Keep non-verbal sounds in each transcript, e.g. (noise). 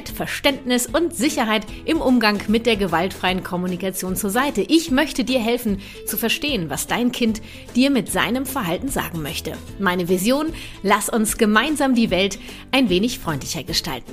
Leichtigkeit, Verständnis und Sicherheit im Umgang mit der gewaltfreien Kommunikation zur Seite. Ich möchte dir helfen zu verstehen, was dein Kind dir mit seinem Verhalten sagen möchte. Meine Vision, lass uns gemeinsam die Welt ein wenig freundlicher gestalten.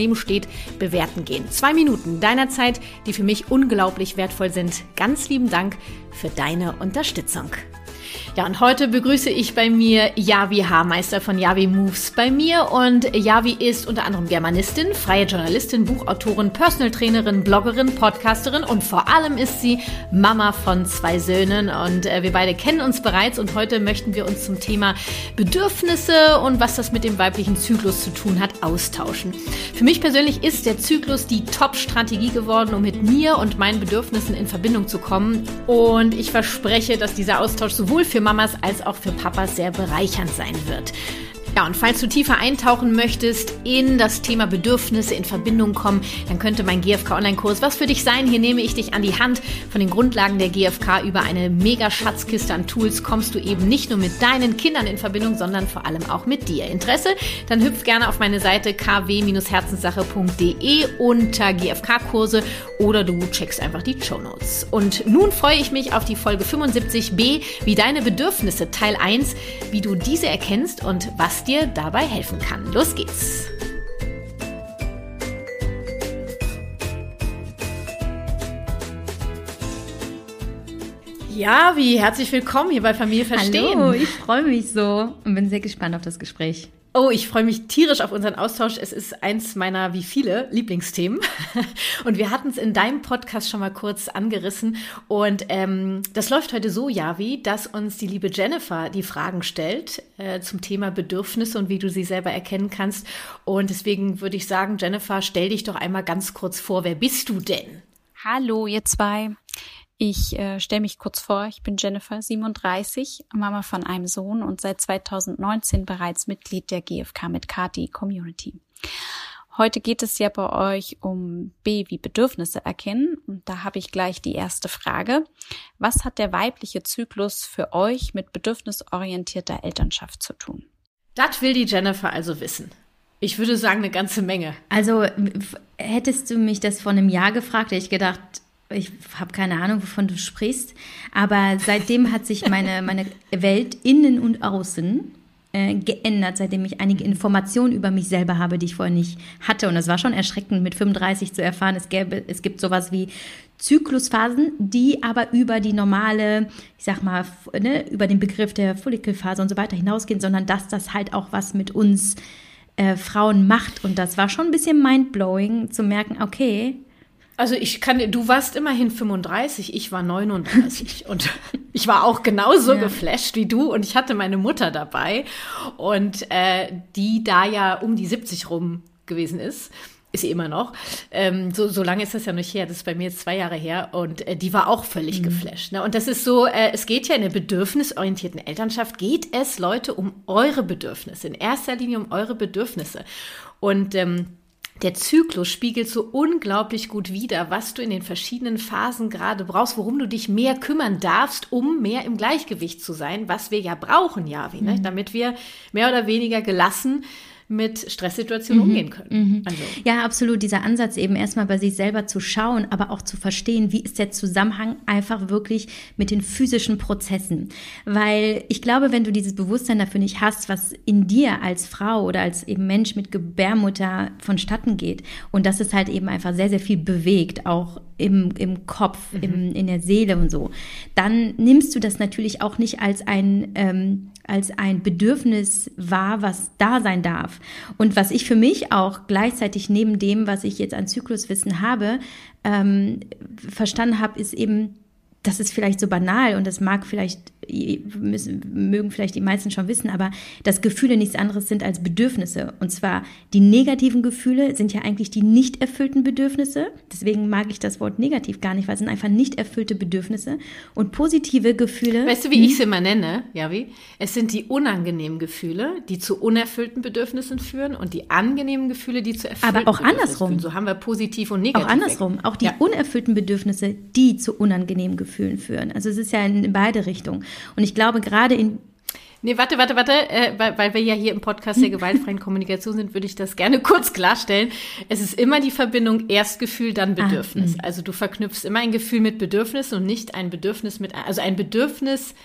daneben steht, bewerten gehen. Zwei Minuten deiner Zeit, die für mich unglaublich wertvoll sind. Ganz lieben Dank für deine Unterstützung. Ja, und heute begrüße ich bei mir Yavi Haarmeister von Yavi Moves bei mir. Und Yavi ist unter anderem Germanistin, freie Journalistin, Buchautorin, Personal Trainerin, Bloggerin, Podcasterin und vor allem ist sie Mama von zwei Söhnen. Und äh, wir beide kennen uns bereits und heute möchten wir uns zum Thema Bedürfnisse und was das mit dem weiblichen Zyklus zu tun hat, austauschen. Für mich persönlich ist der Zyklus die Top-Strategie geworden, um mit mir und meinen Bedürfnissen in Verbindung zu kommen. Und ich verspreche, dass dieser Austausch sowohl für Mamas als auch für Papas sehr bereichernd sein wird. Ja, und falls du tiefer eintauchen möchtest in das Thema Bedürfnisse in Verbindung kommen, dann könnte mein GFK Online-Kurs was für dich sein. Hier nehme ich dich an die Hand. Von den Grundlagen der GFK über eine mega Schatzkiste an Tools kommst du eben nicht nur mit deinen Kindern in Verbindung, sondern vor allem auch mit dir. Interesse? Dann hüpf gerne auf meine Seite kw-herzenssache.de unter GFK-Kurse oder du checkst einfach die Show Notes. Und nun freue ich mich auf die Folge 75b, wie deine Bedürfnisse, Teil 1, wie du diese erkennst und was dir dabei helfen kann. Los geht's! Ja, wie herzlich willkommen hier bei Familie Verstehen. Hallo, ich freue mich so und bin sehr gespannt auf das Gespräch. Oh, ich freue mich tierisch auf unseren Austausch. Es ist eins meiner, wie viele, Lieblingsthemen. (laughs) Und wir hatten es in deinem Podcast schon mal kurz angerissen. Und ähm, das läuft heute so, Javi, dass uns die liebe Jennifer die Fragen stellt äh, zum Thema Bedürfnisse und wie du sie selber erkennen kannst. Und deswegen würde ich sagen, Jennifer, stell dich doch einmal ganz kurz vor. Wer bist du denn? Hallo, ihr zwei. Ich äh, stelle mich kurz vor, ich bin Jennifer, 37, Mama von einem Sohn und seit 2019 bereits Mitglied der GFK mit Kati Community. Heute geht es ja bei euch um B wie Bedürfnisse erkennen und da habe ich gleich die erste Frage. Was hat der weibliche Zyklus für euch mit bedürfnisorientierter Elternschaft zu tun? Das will die Jennifer also wissen. Ich würde sagen, eine ganze Menge. Also hättest du mich das vor einem Jahr gefragt, hätte ich gedacht, ich habe keine Ahnung, wovon du sprichst, aber seitdem hat sich meine, meine Welt innen und außen äh, geändert, seitdem ich einige Informationen über mich selber habe, die ich vorher nicht hatte. Und es war schon erschreckend, mit 35 zu erfahren, es, gäbe, es gibt sowas wie Zyklusphasen, die aber über die normale, ich sag mal, ne, über den Begriff der Follikelphase und so weiter hinausgehen, sondern dass das halt auch was mit uns äh, Frauen macht. Und das war schon ein bisschen mindblowing zu merken, okay, also ich kann, du warst immerhin 35, ich war 39 (laughs) und (laughs) ich war auch genauso ja. geflasht wie du und ich hatte meine Mutter dabei und äh, die da ja um die 70 rum gewesen ist ist sie immer noch. Ähm, so, so lange ist das ja nicht her. Das ist bei mir jetzt zwei Jahre her. Und äh, die war auch völlig mhm. geflasht. Ne? Und das ist so, äh, es geht ja in der bedürfnisorientierten Elternschaft, geht es, Leute, um eure Bedürfnisse. In erster Linie um eure Bedürfnisse. Und ähm, der Zyklus spiegelt so unglaublich gut wider, was du in den verschiedenen Phasen gerade brauchst, worum du dich mehr kümmern darfst, um mehr im Gleichgewicht zu sein, was wir ja brauchen, Javi, ne? mhm. ne? damit wir mehr oder weniger gelassen mit Stresssituationen mhm. umgehen können. Mhm. Also. Ja, absolut. Dieser Ansatz eben erstmal bei sich selber zu schauen, aber auch zu verstehen, wie ist der Zusammenhang einfach wirklich mit den physischen Prozessen. Weil ich glaube, wenn du dieses Bewusstsein dafür nicht hast, was in dir als Frau oder als eben Mensch mit Gebärmutter vonstatten geht und dass es halt eben einfach sehr, sehr viel bewegt, auch im, im Kopf, mhm. im, in der Seele und so, dann nimmst du das natürlich auch nicht als ein, ähm, als ein Bedürfnis wahr, was da sein darf. Und was ich für mich auch gleichzeitig neben dem, was ich jetzt an Zykluswissen habe, ähm, verstanden habe, ist eben, das ist vielleicht so banal und das mag vielleicht müssen, mögen vielleicht die meisten schon wissen, aber dass Gefühle nichts anderes sind als Bedürfnisse. Und zwar die negativen Gefühle sind ja eigentlich die nicht erfüllten Bedürfnisse. Deswegen mag ich das Wort negativ gar nicht, weil es sind einfach nicht erfüllte Bedürfnisse. Und positive Gefühle. Weißt du, wie ich sie immer nenne, Javi? Es sind die unangenehmen Gefühle, die zu unerfüllten Bedürfnissen führen und die angenehmen Gefühle, die zu erfüllten Aber auch andersrum. Führen. So haben wir positiv und negativ. Auch andersrum. Auch die ja. unerfüllten Bedürfnisse, die zu unangenehmen Gefühlen führen. Also es ist ja in beide Richtungen. Und ich glaube, gerade in Nee, warte, warte, warte, äh, weil, weil wir ja hier im Podcast der (laughs) gewaltfreien Kommunikation sind, würde ich das gerne kurz klarstellen. Es ist immer die Verbindung Erstgefühl, dann ah, Bedürfnis. Ah, also du verknüpfst immer ein Gefühl mit Bedürfnis und nicht ein Bedürfnis mit, also ein Bedürfnis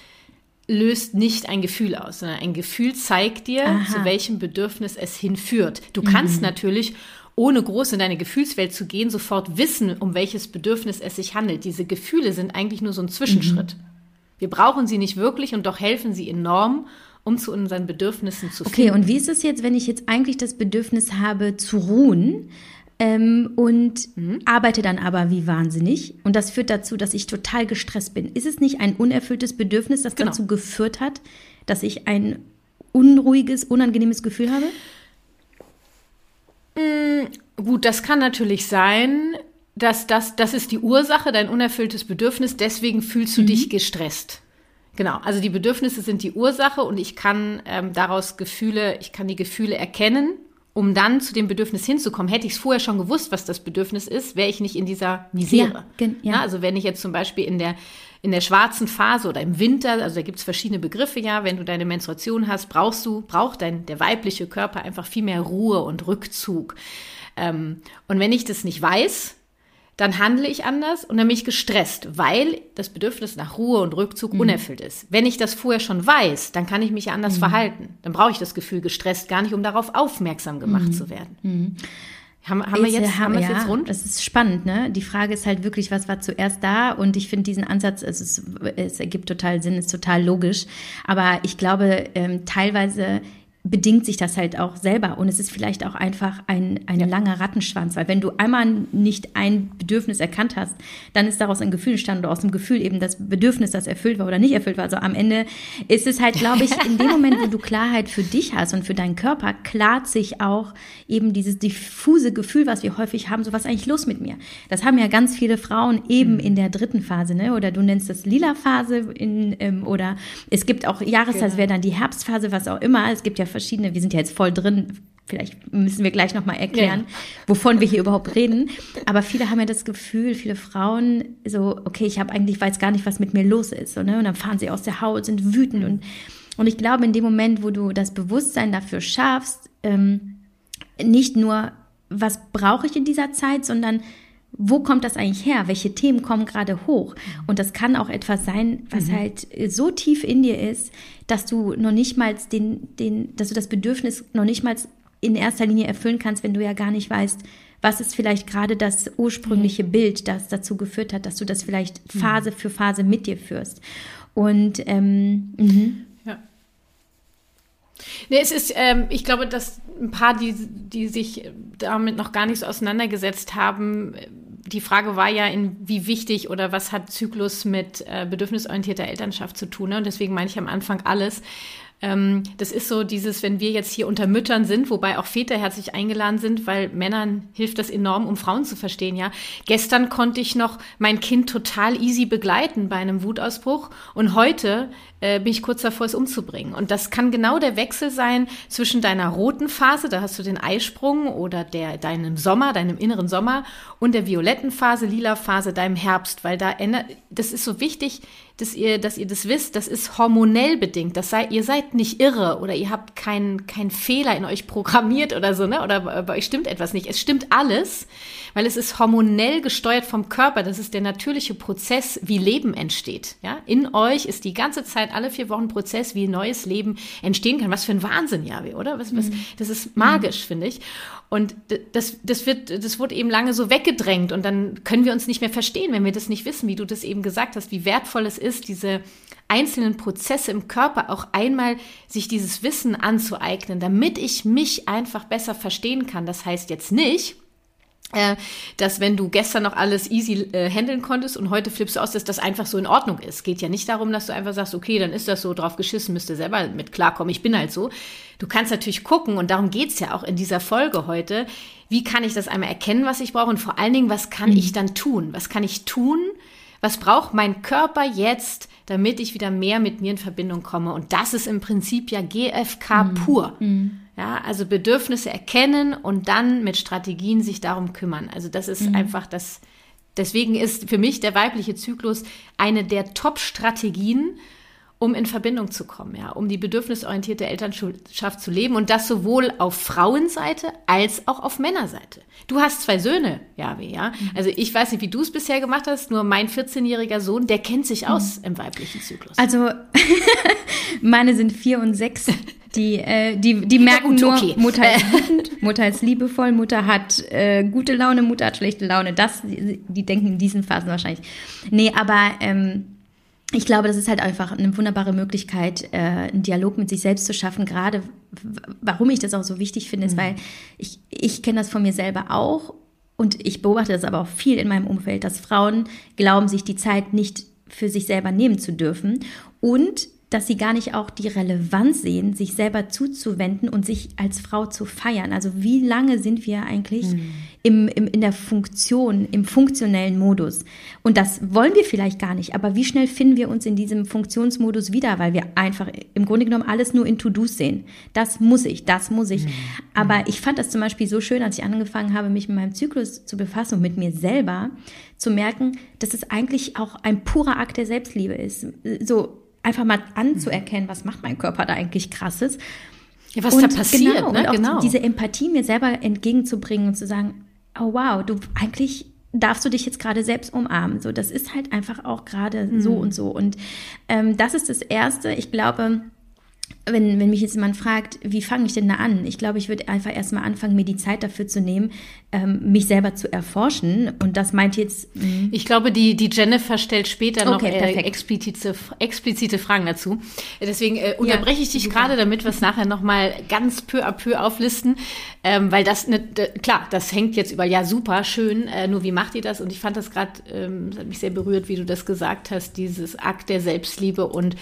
löst nicht ein Gefühl aus, sondern ein Gefühl zeigt dir, Aha. zu welchem Bedürfnis es hinführt. Du kannst mhm. natürlich ohne groß in deine Gefühlswelt zu gehen, sofort wissen, um welches Bedürfnis es sich handelt. Diese Gefühle sind eigentlich nur so ein Zwischenschritt. Mhm. Wir brauchen sie nicht wirklich und doch helfen sie enorm, um zu unseren Bedürfnissen zu finden. Okay, und wie ist es jetzt, wenn ich jetzt eigentlich das Bedürfnis habe zu ruhen? Ähm, und mhm. arbeite dann aber wie wahnsinnig. Und das führt dazu, dass ich total gestresst bin. Ist es nicht ein unerfülltes Bedürfnis, das genau. dazu geführt hat, dass ich ein unruhiges, unangenehmes Gefühl habe? Mhm, gut, das kann natürlich sein dass das, das ist die Ursache, dein unerfülltes Bedürfnis, deswegen fühlst du mhm. dich gestresst. Genau, also die Bedürfnisse sind die Ursache und ich kann ähm, daraus Gefühle, ich kann die Gefühle erkennen, um dann zu dem Bedürfnis hinzukommen. Hätte ich es vorher schon gewusst, was das Bedürfnis ist, wäre ich nicht in dieser Misere. Ja, ja. Na, also wenn ich jetzt zum Beispiel in der, in der schwarzen Phase oder im Winter, also da gibt es verschiedene Begriffe, ja, wenn du deine Menstruation hast, brauchst du, braucht dein, der weibliche Körper einfach viel mehr Ruhe und Rückzug. Ähm, und wenn ich das nicht weiß, dann handle ich anders und dann bin ich gestresst, weil das Bedürfnis nach Ruhe und Rückzug mhm. unerfüllt ist. Wenn ich das vorher schon weiß, dann kann ich mich ja anders mhm. verhalten. Dann brauche ich das Gefühl gestresst gar nicht, um darauf aufmerksam gemacht mhm. zu werden. Mhm. Haben, haben wir jetzt, haben ja, jetzt rund? Das ist spannend, ne? Die Frage ist halt wirklich, was war zuerst da? Und ich finde diesen Ansatz, es, ist, es ergibt total Sinn, ist total logisch. Aber ich glaube, ähm, teilweise bedingt sich das halt auch selber. Und es ist vielleicht auch einfach ein, ein ja. langer Rattenschwanz, weil wenn du einmal nicht ein Bedürfnis erkannt hast, dann ist daraus ein Gefühl entstanden oder aus dem Gefühl eben das Bedürfnis, das erfüllt war oder nicht erfüllt war. Also am Ende ist es halt, glaube ich, in dem Moment, wo du Klarheit für dich hast und für deinen Körper, klart sich auch eben dieses diffuse Gefühl, was wir häufig haben, so was ist eigentlich los mit mir. Das haben ja ganz viele Frauen eben mhm. in der dritten Phase, ne? oder du nennst das lila Phase in, ähm, oder es gibt auch Jahreszeit, genau. wäre dann die Herbstphase, was auch immer. Es gibt ja verschiedene, wir sind ja jetzt voll drin, vielleicht müssen wir gleich nochmal erklären, ja. wovon wir hier überhaupt reden. Aber viele haben ja das Gefühl, viele Frauen, so, okay, ich habe eigentlich, weiß gar nicht, was mit mir los ist. So, ne? Und dann fahren sie aus der Haut, sind wütend. Und, und ich glaube, in dem Moment, wo du das Bewusstsein dafür schaffst, ähm, nicht nur, was brauche ich in dieser Zeit, sondern wo kommt das eigentlich her? Welche Themen kommen gerade hoch? Und das kann auch etwas sein, was mhm. halt so tief in dir ist, dass du noch nicht mal den, den, dass du das Bedürfnis noch nicht mal in erster Linie erfüllen kannst, wenn du ja gar nicht weißt, was ist vielleicht gerade das ursprüngliche mhm. Bild, das dazu geführt hat, dass du das vielleicht mhm. Phase für Phase mit dir führst. Und ähm, mhm. ja. Nee, es ist, ähm, ich glaube, dass ein paar, die, die sich damit noch gar nicht so auseinandergesetzt haben, die Frage war ja, in wie wichtig oder was hat Zyklus mit äh, bedürfnisorientierter Elternschaft zu tun. Ne? Und deswegen meine ich am Anfang alles. Ähm, das ist so dieses, wenn wir jetzt hier unter Müttern sind, wobei auch Väter herzlich eingeladen sind, weil Männern hilft das enorm, um Frauen zu verstehen, ja. Gestern konnte ich noch mein Kind total easy begleiten bei einem Wutausbruch und heute äh, bin ich kurz davor, es umzubringen. Und das kann genau der Wechsel sein zwischen deiner roten Phase, da hast du den Eisprung oder der, deinem Sommer, deinem inneren Sommer und der violetten Phase, lila Phase, deinem Herbst, weil da ändert, das ist so wichtig, dass ihr, dass ihr das wisst, das ist hormonell bedingt. Das sei, ihr seid nicht irre oder ihr habt keinen kein Fehler in euch programmiert oder so, ne? Oder bei euch stimmt etwas nicht. Es stimmt alles, weil es ist hormonell gesteuert vom Körper. Das ist der natürliche Prozess, wie Leben entsteht. Ja? In euch ist die ganze Zeit alle vier Wochen Prozess, wie neues Leben entstehen kann. Was für ein Wahnsinn, ja, oder? Was, was, mhm. das ist magisch, mhm. finde ich. Und das, das wird, das wurde eben lange so weggedrängt und dann können wir uns nicht mehr verstehen, wenn wir das nicht wissen, wie du das eben gesagt hast, wie wertvoll es ist, diese einzelnen Prozesse im Körper auch einmal sich dieses Wissen anzueignen, damit ich mich einfach besser verstehen kann. Das heißt jetzt nicht, äh, dass wenn du gestern noch alles easy äh, handeln konntest und heute flippst du aus, dass das einfach so in Ordnung ist. Geht ja nicht darum, dass du einfach sagst, okay, dann ist das so drauf geschissen, müsste selber mit klarkommen, ich bin halt so. Du kannst natürlich gucken, und darum geht's ja auch in dieser Folge heute, wie kann ich das einmal erkennen, was ich brauche und vor allen Dingen, was kann mhm. ich dann tun? Was kann ich tun? Was braucht mein Körper jetzt, damit ich wieder mehr mit mir in Verbindung komme? Und das ist im Prinzip ja GFK mhm. pur. Mhm. Ja, also Bedürfnisse erkennen und dann mit Strategien sich darum kümmern. Also das ist mhm. einfach das, deswegen ist für mich der weibliche Zyklus eine der Top-Strategien, um in Verbindung zu kommen, ja, um die bedürfnisorientierte Elternschaft zu leben und das sowohl auf Frauenseite als auch auf Männerseite. Du hast zwei Söhne, Javi, ja. Mhm. Also ich weiß nicht, wie du es bisher gemacht hast, nur mein 14-jähriger Sohn, der kennt sich aus mhm. im weiblichen Zyklus. Also (laughs) meine sind vier und sechs. (laughs) Die, äh, die, die merken gut, nur, okay. Mutter ist wütend, Mutter ist liebevoll, Mutter hat äh, gute Laune, Mutter hat schlechte Laune. Das, die, die denken in diesen Phasen wahrscheinlich. Nee, aber ähm, ich glaube, das ist halt einfach eine wunderbare Möglichkeit, äh, einen Dialog mit sich selbst zu schaffen. Gerade warum ich das auch so wichtig finde, ist, mhm. weil ich, ich kenne das von mir selber auch und ich beobachte das aber auch viel in meinem Umfeld, dass Frauen glauben, sich die Zeit nicht für sich selber nehmen zu dürfen und dass sie gar nicht auch die Relevanz sehen, sich selber zuzuwenden und sich als Frau zu feiern. Also wie lange sind wir eigentlich mhm. im, im, in der Funktion, im funktionellen Modus? Und das wollen wir vielleicht gar nicht, aber wie schnell finden wir uns in diesem Funktionsmodus wieder, weil wir einfach im Grunde genommen alles nur in To-Dos sehen. Das muss ich, das muss ich. Mhm. Aber ich fand das zum Beispiel so schön, als ich angefangen habe, mich mit meinem Zyklus zu befassen und mit mir selber, zu merken, dass es eigentlich auch ein purer Akt der Selbstliebe ist. So, einfach mal anzuerkennen, was macht mein Körper da eigentlich krasses. Ja, was und da passiert, genau, ne? Und auch genau. diese Empathie mir selber entgegenzubringen und zu sagen, oh wow, du eigentlich darfst du dich jetzt gerade selbst umarmen. So, das ist halt einfach auch gerade mhm. so und so. Und ähm, das ist das Erste. Ich glaube, wenn, wenn mich jetzt jemand fragt, wie fange ich denn da an? Ich glaube, ich würde einfach erstmal anfangen, mir die Zeit dafür zu nehmen, ähm, mich selber zu erforschen. Und das meint jetzt. Mh. Ich glaube, die, die Jennifer stellt später noch okay, äh, explizite, explizite Fragen dazu. Deswegen äh, unterbreche ich dich ja, gerade, damit wir es nachher nochmal ganz peu à peu auflisten. Ähm, weil das, ne, klar, das hängt jetzt über, ja, super, schön, äh, nur wie macht ihr das? Und ich fand das gerade, ähm, hat mich sehr berührt, wie du das gesagt hast, dieses Akt der Selbstliebe und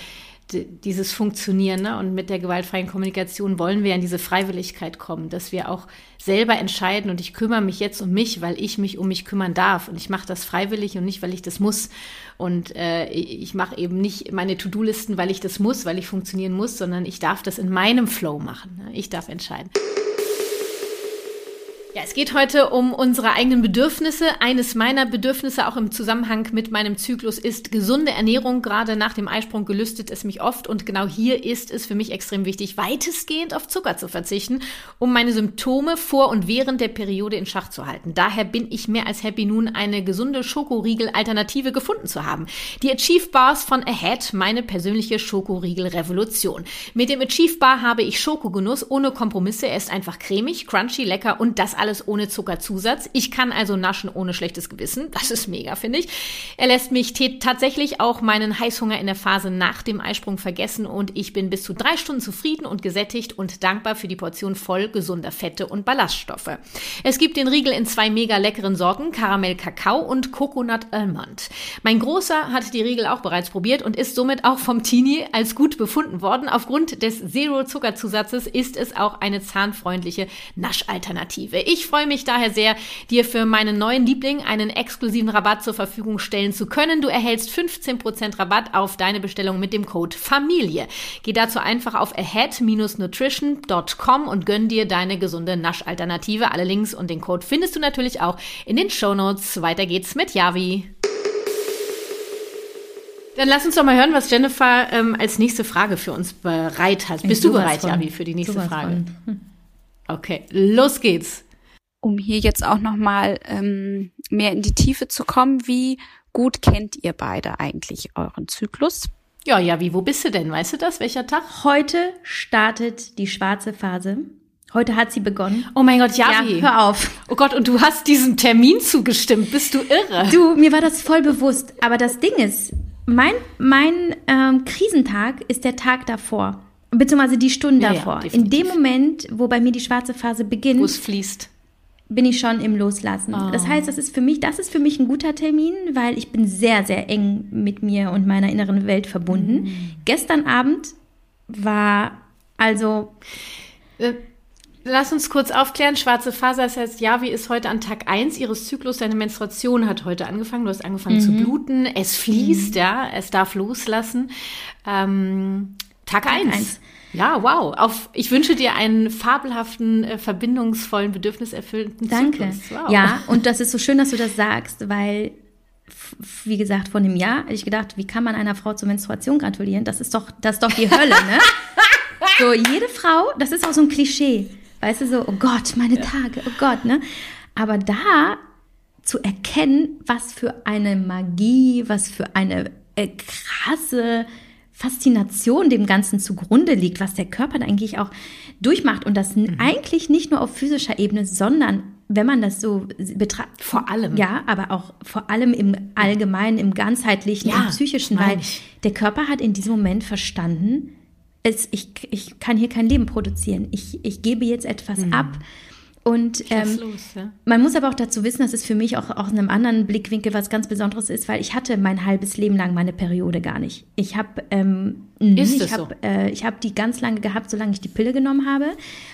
dieses Funktionieren. Ne? Und mit der gewaltfreien Kommunikation wollen wir in diese Freiwilligkeit kommen, dass wir auch selber entscheiden und ich kümmere mich jetzt um mich, weil ich mich um mich kümmern darf. Und ich mache das freiwillig und nicht, weil ich das muss. Und äh, ich mache eben nicht meine To-Do-Listen, weil ich das muss, weil ich funktionieren muss, sondern ich darf das in meinem Flow machen. Ne? Ich darf entscheiden. Ja, es geht heute um unsere eigenen Bedürfnisse. Eines meiner Bedürfnisse auch im Zusammenhang mit meinem Zyklus ist gesunde Ernährung. Gerade nach dem Eisprung gelüstet es mich oft und genau hier ist es für mich extrem wichtig, weitestgehend auf Zucker zu verzichten, um meine Symptome vor und während der Periode in Schach zu halten. Daher bin ich mehr als happy nun eine gesunde Schokoriegel-Alternative gefunden zu haben. Die Achieve Bars von Ahead, meine persönliche Schokoriegel-Revolution. Mit dem Achieve Bar habe ich Schokogenuss ohne Kompromisse. Er ist einfach cremig, crunchy, lecker und das alles ohne Zuckerzusatz. Ich kann also naschen ohne schlechtes Gewissen. Das ist mega, finde ich. Er lässt mich tatsächlich auch meinen Heißhunger in der Phase nach dem Eisprung vergessen und ich bin bis zu drei Stunden zufrieden und gesättigt und dankbar für die Portion voll gesunder Fette und Ballaststoffe. Es gibt den Riegel in zwei mega leckeren Sorten, Karamell Kakao und Coconut Almond. Mein Großer hat die Riegel auch bereits probiert und ist somit auch vom Teenie als gut befunden worden. Aufgrund des Zero-Zuckerzusatzes ist es auch eine zahnfreundliche Naschalternative. Ich freue mich daher sehr, dir für meinen neuen Liebling einen exklusiven Rabatt zur Verfügung stellen zu können. Du erhältst 15% Rabatt auf deine Bestellung mit dem Code Familie. Geh dazu einfach auf ahead-nutrition.com und gönn dir deine gesunde Naschalternative. Alle Links und den Code findest du natürlich auch in den Show Notes. Weiter geht's mit Yavi. Dann lass uns doch mal hören, was Jennifer ähm, als nächste Frage für uns bereit hat. Bist du bereit. Javi, für die nächste Frage? Von. Okay, los geht's. Um hier jetzt auch noch mal ähm, mehr in die Tiefe zu kommen, wie gut kennt ihr beide eigentlich euren Zyklus? Ja, ja, wie, wo bist du denn? Weißt du das? Welcher Tag? Heute startet die schwarze Phase. Heute hat sie begonnen. Oh mein Gott, Javi. Ja, hör auf. Oh Gott, und du hast diesem Termin zugestimmt. Bist du irre? Du, mir war das voll bewusst. Aber das Ding ist, mein, mein ähm, Krisentag ist der Tag davor. Beziehungsweise die Stunden ja, davor. Ja, In dem Moment, wo bei mir die schwarze Phase beginnt. Wo es fließt bin ich schon im Loslassen. Oh. Das heißt, das ist für mich, das ist für mich ein guter Termin, weil ich bin sehr, sehr eng mit mir und meiner inneren Welt verbunden. Mhm. Gestern Abend war also. Äh, lass uns kurz aufklären. Schwarze Faser, das heißt, Javi ist heute an Tag 1 ihres Zyklus. Deine Menstruation hat heute angefangen. Du hast angefangen mhm. zu bluten. Es fließt, mhm. ja. Es darf loslassen. Ähm, Tag 1. Ja, wow. Auf, ich wünsche dir einen fabelhaften, äh, verbindungsvollen, bedürfniserfüllten Danke. Wow. Ja, und das ist so schön, dass du das sagst, weil, wie gesagt, vor einem Jahr hätte ich gedacht, wie kann man einer Frau zur Menstruation gratulieren? Das ist doch, das ist doch die Hölle, ne? (laughs) so, jede Frau, das ist auch so ein Klischee. Weißt du, so, oh Gott, meine Tage, oh Gott, ne? Aber da zu erkennen, was für eine Magie, was für eine äh, krasse Faszination dem Ganzen zugrunde liegt, was der Körper da eigentlich auch durchmacht und das mhm. eigentlich nicht nur auf physischer Ebene, sondern wenn man das so betrachtet. Vor allem. Ja, aber auch vor allem im Allgemeinen, im ganzheitlichen, ja, im psychischen, weil der Körper hat in diesem Moment verstanden, es, ich, ich kann hier kein Leben produzieren. Ich, ich gebe jetzt etwas mhm. ab und ähm, los, ja. man muss aber auch dazu wissen, dass es für mich auch aus einem anderen Blickwinkel was ganz Besonderes ist, weil ich hatte mein halbes Leben lang meine Periode gar nicht. Ich habe ähm, ich habe so? äh, ich habe die ganz lange gehabt, solange ich die Pille genommen habe.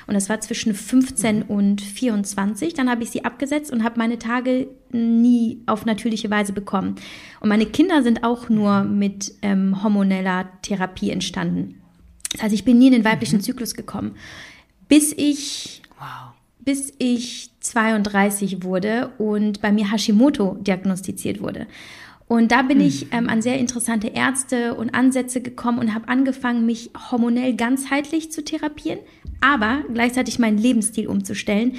Und das war zwischen 15 mhm. und 24. Dann habe ich sie abgesetzt und habe meine Tage nie auf natürliche Weise bekommen. Und meine Kinder sind auch nur mit ähm, hormoneller Therapie entstanden. Das heißt, ich bin nie in den weiblichen mhm. Zyklus gekommen. Bis ich wow bis ich 32 wurde und bei mir Hashimoto diagnostiziert wurde. Und da bin mhm. ich ähm, an sehr interessante Ärzte und Ansätze gekommen und habe angefangen, mich hormonell ganzheitlich zu therapieren, aber gleichzeitig meinen Lebensstil umzustellen.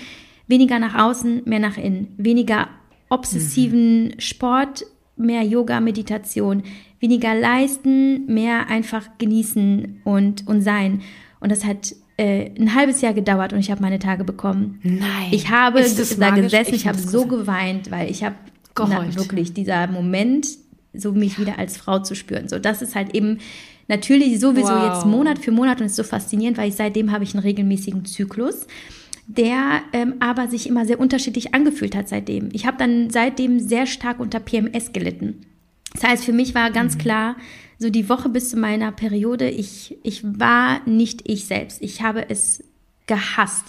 Weniger nach außen, mehr nach innen. Weniger obsessiven mhm. Sport, mehr Yoga, Meditation. Weniger leisten, mehr einfach genießen und, und sein. Und das hat äh, ein halbes Jahr gedauert und ich habe meine Tage bekommen. Nein. Ich habe da gesessen, ich, ich habe so geweint, weil ich habe wirklich dieser Moment, so mich wieder als Frau zu spüren. So, das ist halt eben natürlich sowieso wow. jetzt Monat für Monat und ist so faszinierend, weil ich seitdem habe ich einen regelmäßigen Zyklus der ähm, aber sich immer sehr unterschiedlich angefühlt hat seitdem. Ich habe dann seitdem sehr stark unter PMS gelitten. Das heißt, für mich war ganz mhm. klar, so die Woche bis zu meiner Periode, ich, ich war nicht ich selbst. Ich habe es gehasst.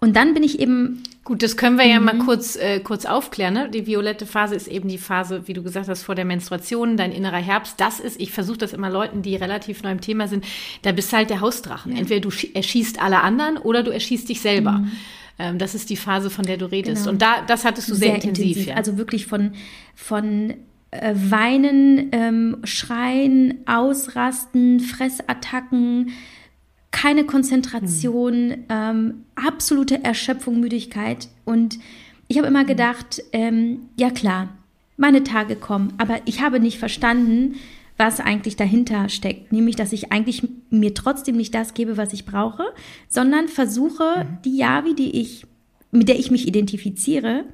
Und dann bin ich eben. Gut, das können wir ja mal mhm. kurz, äh, kurz aufklären. Ne? Die violette Phase ist eben die Phase, wie du gesagt hast, vor der Menstruation, dein innerer Herbst. Das ist, ich versuche das immer Leuten, die relativ neu im Thema sind, da bist du halt der Hausdrachen. Ja. Entweder du erschießt alle anderen oder du erschießt dich selber. Mhm. Ähm, das ist die Phase, von der du redest. Genau. Und da, das hattest du sehr, sehr intensiv. intensiv. Ja. Also wirklich von, von äh, Weinen, ähm, Schreien, Ausrasten, Fressattacken, keine Konzentration, mhm. ähm, absolute Erschöpfung, Müdigkeit. Und ich habe immer hm. gedacht, ähm, ja klar, meine Tage kommen, aber ich habe nicht verstanden, was eigentlich dahinter steckt. Nämlich, dass ich eigentlich mir trotzdem nicht das gebe, was ich brauche, sondern versuche, mhm. die Javi, die ich, mit der ich mich identifiziere,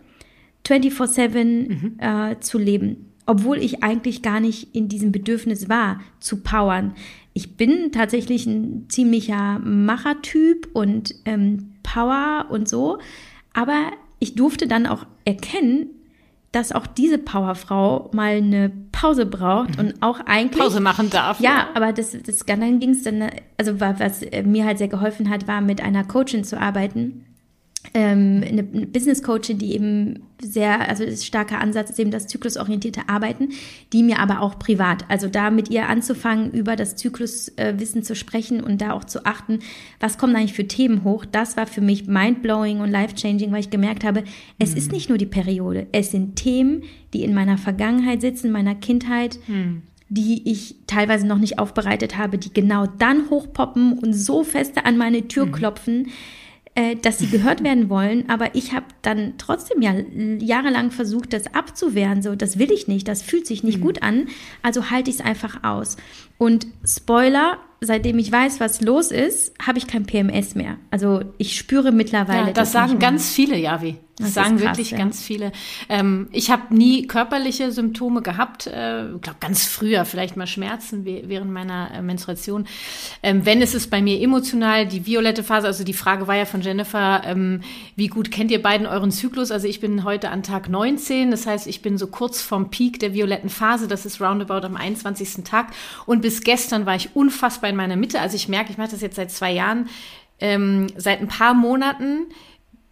24-7 mhm. äh, zu leben obwohl ich eigentlich gar nicht in diesem Bedürfnis war, zu powern. Ich bin tatsächlich ein ziemlicher Machertyp und ähm, Power und so, aber ich durfte dann auch erkennen, dass auch diese Powerfrau mal eine Pause braucht und auch eigentlich Pause machen darf. Ja, ja. aber das, das dann ging es dann, also was mir halt sehr geholfen hat, war mit einer Coachin zu arbeiten, ähm, eine Business Coachin, die eben sehr, also starker Ansatz ist eben das zyklusorientierte Arbeiten, die mir aber auch privat, also da mit ihr anzufangen, über das Zykluswissen zu sprechen und da auch zu achten, was kommen eigentlich für Themen hoch, das war für mich mindblowing und life-changing, weil ich gemerkt habe, es mhm. ist nicht nur die Periode, es sind Themen, die in meiner Vergangenheit sitzen, in meiner Kindheit, mhm die ich teilweise noch nicht aufbereitet habe, die genau dann hochpoppen und so feste an meine Tür mhm. klopfen, äh, dass sie gehört werden wollen. Aber ich habe dann trotzdem ja jahrelang versucht, das abzuwehren. So, das will ich nicht, das fühlt sich nicht mhm. gut an. Also halte ich es einfach aus. Und Spoiler, seitdem ich weiß, was los ist, habe ich kein PMS mehr. Also ich spüre mittlerweile. Ja, das, das sagen ganz viele, Javi. Das, das sagen krass, wirklich ja. ganz viele. Ähm, ich habe nie körperliche Symptome gehabt. Äh, ich glaube, ganz früher vielleicht mal Schmerzen während meiner äh, Menstruation. Ähm, wenn es ist bei mir emotional, die violette Phase, also die Frage war ja von Jennifer, ähm, wie gut kennt ihr beiden euren Zyklus? Also ich bin heute an Tag 19, das heißt, ich bin so kurz vorm Peak der violetten Phase, das ist roundabout am 21. Tag. Und bis gestern war ich unfassbar in meiner Mitte. Also ich merke, ich mache das jetzt seit zwei Jahren, ähm, seit ein paar Monaten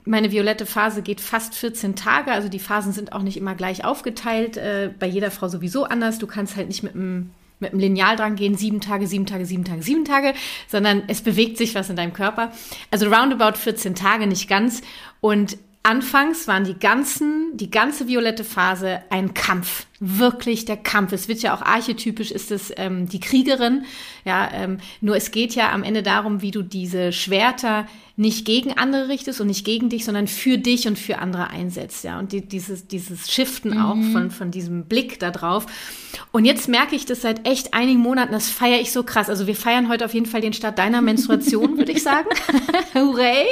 meine violette Phase geht fast 14 Tage, also die Phasen sind auch nicht immer gleich aufgeteilt, äh, bei jeder Frau sowieso anders. Du kannst halt nicht mit einem mit dem Lineal dran gehen, sieben Tage, sieben Tage, sieben Tage, sieben Tage, sondern es bewegt sich was in deinem Körper. Also roundabout 14 Tage, nicht ganz. Und anfangs waren die ganzen, die ganze violette Phase ein Kampf wirklich der Kampf. Es wird ja auch archetypisch, ist es ähm, die Kriegerin. Ja, ähm, nur es geht ja am Ende darum, wie du diese Schwerter nicht gegen andere richtest und nicht gegen dich, sondern für dich und für andere einsetzt. Ja, und die, dieses, dieses Shiften mhm. auch von, von diesem Blick da drauf. Und jetzt merke ich das seit echt einigen Monaten, das feiere ich so krass. Also wir feiern heute auf jeden Fall den Start deiner Menstruation, würde ich sagen. (laughs) Hooray!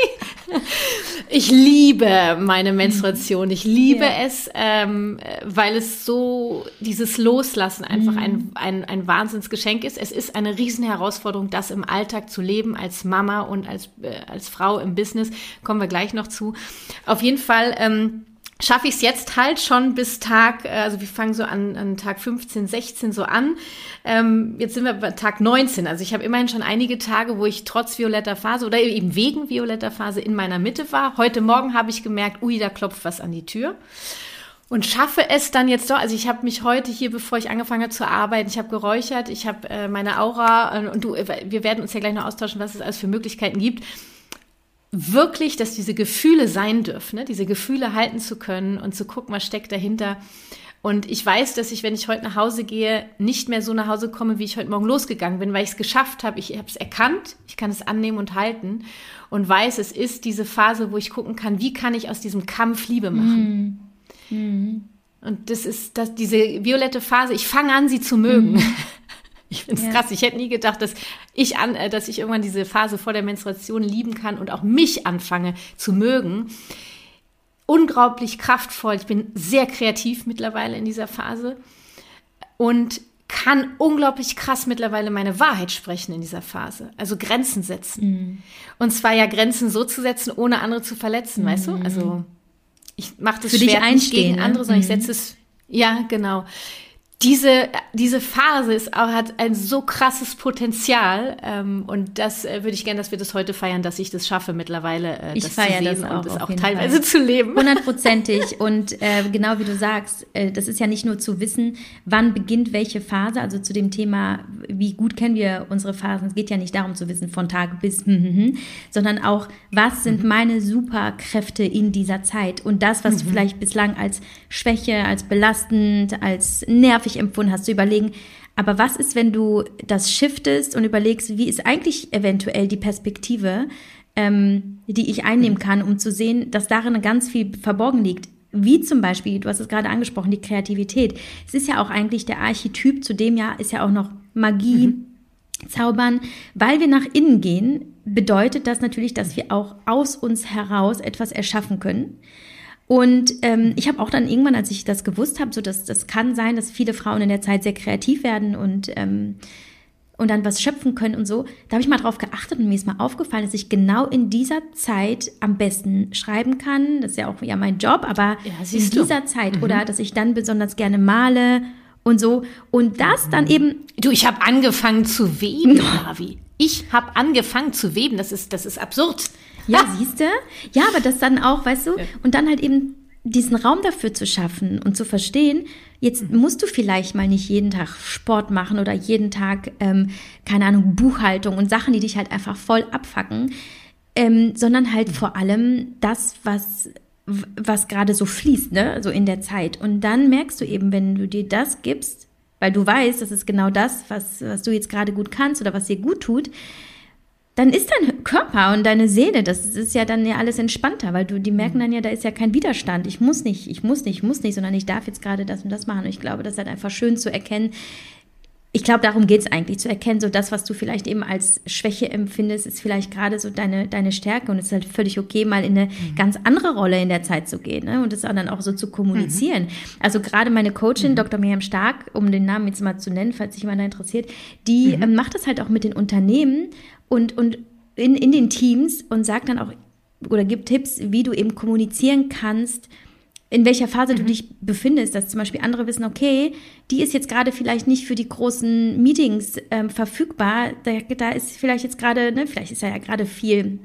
Ich liebe meine Menstruation. Ich liebe yeah. es, ähm, weil es so dieses Loslassen einfach mhm. ein, ein, ein Wahnsinnsgeschenk ist. Es ist eine Riesenherausforderung, das im Alltag zu leben, als Mama und als, äh, als Frau im Business. Kommen wir gleich noch zu. Auf jeden Fall. Ähm, schaffe ich es jetzt halt schon bis Tag, äh, also wir fangen so an, an Tag 15, 16 so an. Ähm, jetzt sind wir bei Tag 19. Also ich habe immerhin schon einige Tage, wo ich trotz violetter Phase oder eben wegen violetter Phase in meiner Mitte war. Heute Morgen habe ich gemerkt, ui, da klopft was an die Tür und schaffe es dann jetzt doch. Also ich habe mich heute hier, bevor ich angefangen habe zu arbeiten, ich habe geräuchert, ich habe äh, meine Aura äh, und du, äh, wir werden uns ja gleich noch austauschen, was es alles für Möglichkeiten gibt. Wirklich, dass diese Gefühle sein dürfen, ne? diese Gefühle halten zu können und zu gucken, was steckt dahinter. Und ich weiß, dass ich, wenn ich heute nach Hause gehe, nicht mehr so nach Hause komme, wie ich heute Morgen losgegangen bin, weil ich es geschafft habe. Ich habe es erkannt, ich kann es annehmen und halten und weiß, es ist diese Phase, wo ich gucken kann, wie kann ich aus diesem Kampf Liebe machen. Mm. Mhm. Und das ist das, diese violette Phase, ich fange an, sie zu mögen. Mhm. (laughs) Ich finde es ja. krass. Ich hätte nie gedacht, dass ich an, äh, dass ich irgendwann diese Phase vor der Menstruation lieben kann und auch mich anfange zu mögen. Unglaublich kraftvoll. Ich bin sehr kreativ mittlerweile in dieser Phase und kann unglaublich krass mittlerweile meine Wahrheit sprechen in dieser Phase. Also Grenzen setzen. Mhm. Und zwar ja Grenzen so zu setzen, ohne andere zu verletzen, mhm. weißt du? Also ich mache das Für Schwert dich nicht gegen ne? andere, sondern mhm. ich setze es, ja, genau diese, diese Phase ist auch, hat ein so krasses Potenzial ähm, und das äh, würde ich gerne, dass wir das heute feiern, dass ich das schaffe mittlerweile, äh, ich das zu sehen das auch, und das auch teilweise Fall. zu leben. Hundertprozentig (laughs) und äh, genau wie du sagst, äh, das ist ja nicht nur zu wissen, wann beginnt welche Phase, also zu dem Thema, wie gut kennen wir unsere Phasen, es geht ja nicht darum zu wissen von Tag bis, (laughs) hm, hm, hm, sondern auch, was sind mhm. meine Superkräfte in dieser Zeit und das, was mhm. du vielleicht bislang als Schwäche, als belastend, als nervig nervig empfunden hast, zu überlegen, aber was ist, wenn du das shiftest und überlegst, wie ist eigentlich eventuell die Perspektive, ähm, die ich einnehmen kann, um zu sehen, dass darin ganz viel verborgen liegt. Wie zum Beispiel, du hast es gerade angesprochen, die Kreativität. Es ist ja auch eigentlich der Archetyp, zu dem ja ist ja auch noch Magie, mhm. Zaubern. Weil wir nach innen gehen, bedeutet das natürlich, dass wir auch aus uns heraus etwas erschaffen können. Und ähm, ich habe auch dann irgendwann, als ich das gewusst habe, so dass das kann sein, dass viele Frauen in der Zeit sehr kreativ werden und ähm, und dann was schöpfen können und so. Da habe ich mal drauf geachtet und mir ist mal aufgefallen, dass ich genau in dieser Zeit am besten schreiben kann. Das ist ja auch ja mein Job, aber ja, in dieser du. Zeit mhm. oder dass ich dann besonders gerne male und so und das dann eben. Du, ich habe angefangen zu weben, (laughs) Harvey. Ich habe angefangen zu weben. Das ist das ist absurd. Ja, (laughs) siehst du? Ja, aber das dann auch, weißt du, ja. und dann halt eben diesen Raum dafür zu schaffen und zu verstehen, jetzt mhm. musst du vielleicht mal nicht jeden Tag Sport machen oder jeden Tag, ähm, keine Ahnung, Buchhaltung und Sachen, die dich halt einfach voll abfacken, ähm, sondern halt mhm. vor allem das, was was gerade so fließt, ne, so in der Zeit. Und dann merkst du eben, wenn du dir das gibst, weil du weißt, das ist genau das, was, was du jetzt gerade gut kannst oder was dir gut tut, dann ist dein Körper und deine Seele, das ist ja dann ja alles entspannter, weil du, die merken dann ja, da ist ja kein Widerstand. Ich muss nicht, ich muss nicht, ich muss nicht, sondern ich darf jetzt gerade das und das machen. Und ich glaube, das ist halt einfach schön zu erkennen. Ich glaube, darum geht es eigentlich, zu erkennen, so das, was du vielleicht eben als Schwäche empfindest, ist vielleicht gerade so deine, deine Stärke und es ist halt völlig okay, mal in eine mhm. ganz andere Rolle in der Zeit zu gehen ne? und das dann auch so zu kommunizieren. Mhm. Also gerade meine Coachin, mhm. Dr. Miriam Stark, um den Namen jetzt mal zu nennen, falls sich jemand da interessiert, die mhm. ähm, macht das halt auch mit den Unternehmen und, und in, in den Teams und sagt dann auch oder gibt Tipps, wie du eben kommunizieren kannst, in welcher Phase mhm. du dich befindest, dass zum Beispiel andere wissen, okay, die ist jetzt gerade vielleicht nicht für die großen Meetings ähm, verfügbar, da, da ist vielleicht jetzt gerade, ne, vielleicht ist ja gerade viel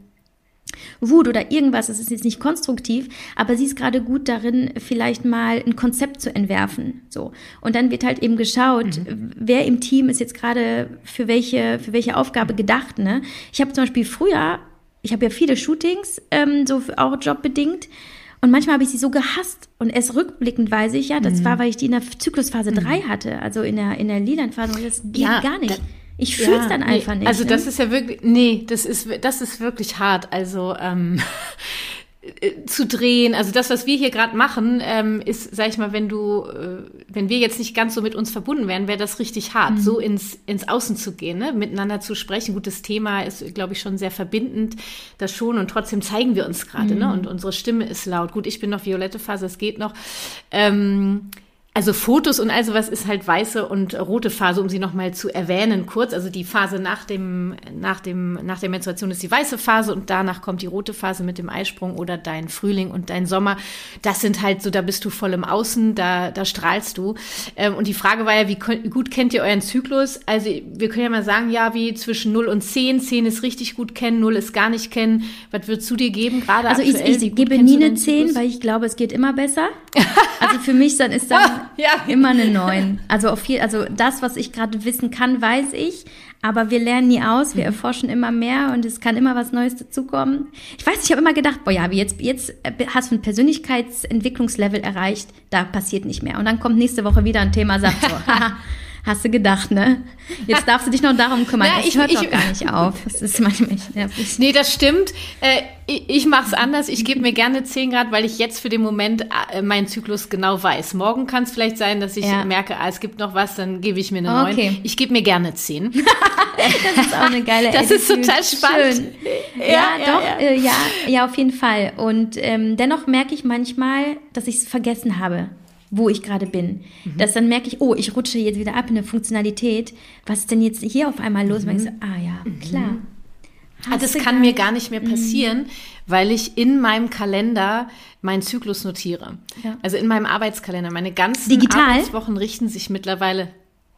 Wut oder irgendwas, das ist jetzt nicht konstruktiv, aber sie ist gerade gut darin, vielleicht mal ein Konzept zu entwerfen. So. Und dann wird halt eben geschaut, mhm. wer im Team ist jetzt gerade für welche, für welche Aufgabe gedacht. Ne? Ich habe zum Beispiel früher, ich habe ja viele Shootings, ähm, so auch jobbedingt. Und manchmal habe ich sie so gehasst. Und erst rückblickend weiß ich, ja, das mhm. war, weil ich die in der Zyklusphase mhm. 3 hatte, also in der, in der Liedernphase. Und das geht ja, gar nicht. Ich fühle es ja, dann einfach nee, nicht. Also ne? das ist ja wirklich, nee, das ist, das ist wirklich hart. Also ähm, (laughs) äh, zu drehen, also das, was wir hier gerade machen, ähm, ist, sag ich mal, wenn du, äh, wenn wir jetzt nicht ganz so mit uns verbunden wären, wäre das richtig hart, mhm. so ins, ins Außen zu gehen, ne? miteinander zu sprechen. Gutes Thema ist, glaube ich, schon sehr verbindend, das schon und trotzdem zeigen wir uns gerade, ne? mhm. ne? Und unsere Stimme ist laut. Gut, ich bin noch violette Phase, es geht noch. Ähm, also Fotos und all sowas ist halt weiße und rote Phase, um sie nochmal zu erwähnen kurz. Also die Phase nach dem, nach dem, nach der Menstruation ist die weiße Phase und danach kommt die rote Phase mit dem Eisprung oder dein Frühling und dein Sommer. Das sind halt so, da bist du voll im Außen, da, da strahlst du. Ähm, und die Frage war ja, wie gut kennt ihr euren Zyklus? Also wir können ja mal sagen, ja, wie zwischen 0 und 10. 10 ist richtig gut kennen, 0 ist gar nicht kennen. Was würdest du dir geben, gerade Also aktuell, ich, ich gebe nie eine 10, weil ich glaube, es geht immer besser. Also für mich dann ist dann (laughs) ja. (laughs) Immer eine 9. Also auf viel, also das, was ich gerade wissen kann, weiß ich. Aber wir lernen nie aus, wir erforschen immer mehr und es kann immer was Neues dazukommen. Ich weiß, ich habe immer gedacht, boah, ja, jetzt, jetzt hast du ein Persönlichkeitsentwicklungslevel erreicht, da passiert nicht mehr. Und dann kommt nächste Woche wieder ein Thema, sagt so, (laughs) Hast du gedacht, ne? Jetzt darfst du dich noch darum kümmern. Na, das ich, hört ich, doch gar nicht auf. Das ist manchmal nervig. Nee, das stimmt. Äh, ich ich mache es anders. Ich gebe mir gerne 10 Grad, weil ich jetzt für den Moment äh, meinen Zyklus genau weiß. Morgen kann es vielleicht sein, dass ich ja. merke, ah, es gibt noch was, dann gebe ich mir eine okay. 9. Ich gebe mir gerne 10. (laughs) das ist auch eine geile Das ist total spannend. Schön. Ja, ja, ja doch. Ja. Äh, ja. ja, auf jeden Fall. Und ähm, dennoch merke ich manchmal, dass ich es vergessen habe wo ich gerade bin. Mhm. Dass dann merke ich, oh, ich rutsche jetzt wieder ab in eine Funktionalität. Was ist denn jetzt hier auf einmal los? Mhm. Und ich so, ah ja, mhm. klar. Ah, das kann mir gar nicht mehr mhm. passieren, weil ich in meinem Kalender meinen Zyklus notiere. Ja. Also in meinem Arbeitskalender. Meine ganzen Digital? Arbeitswochen richten sich mittlerweile.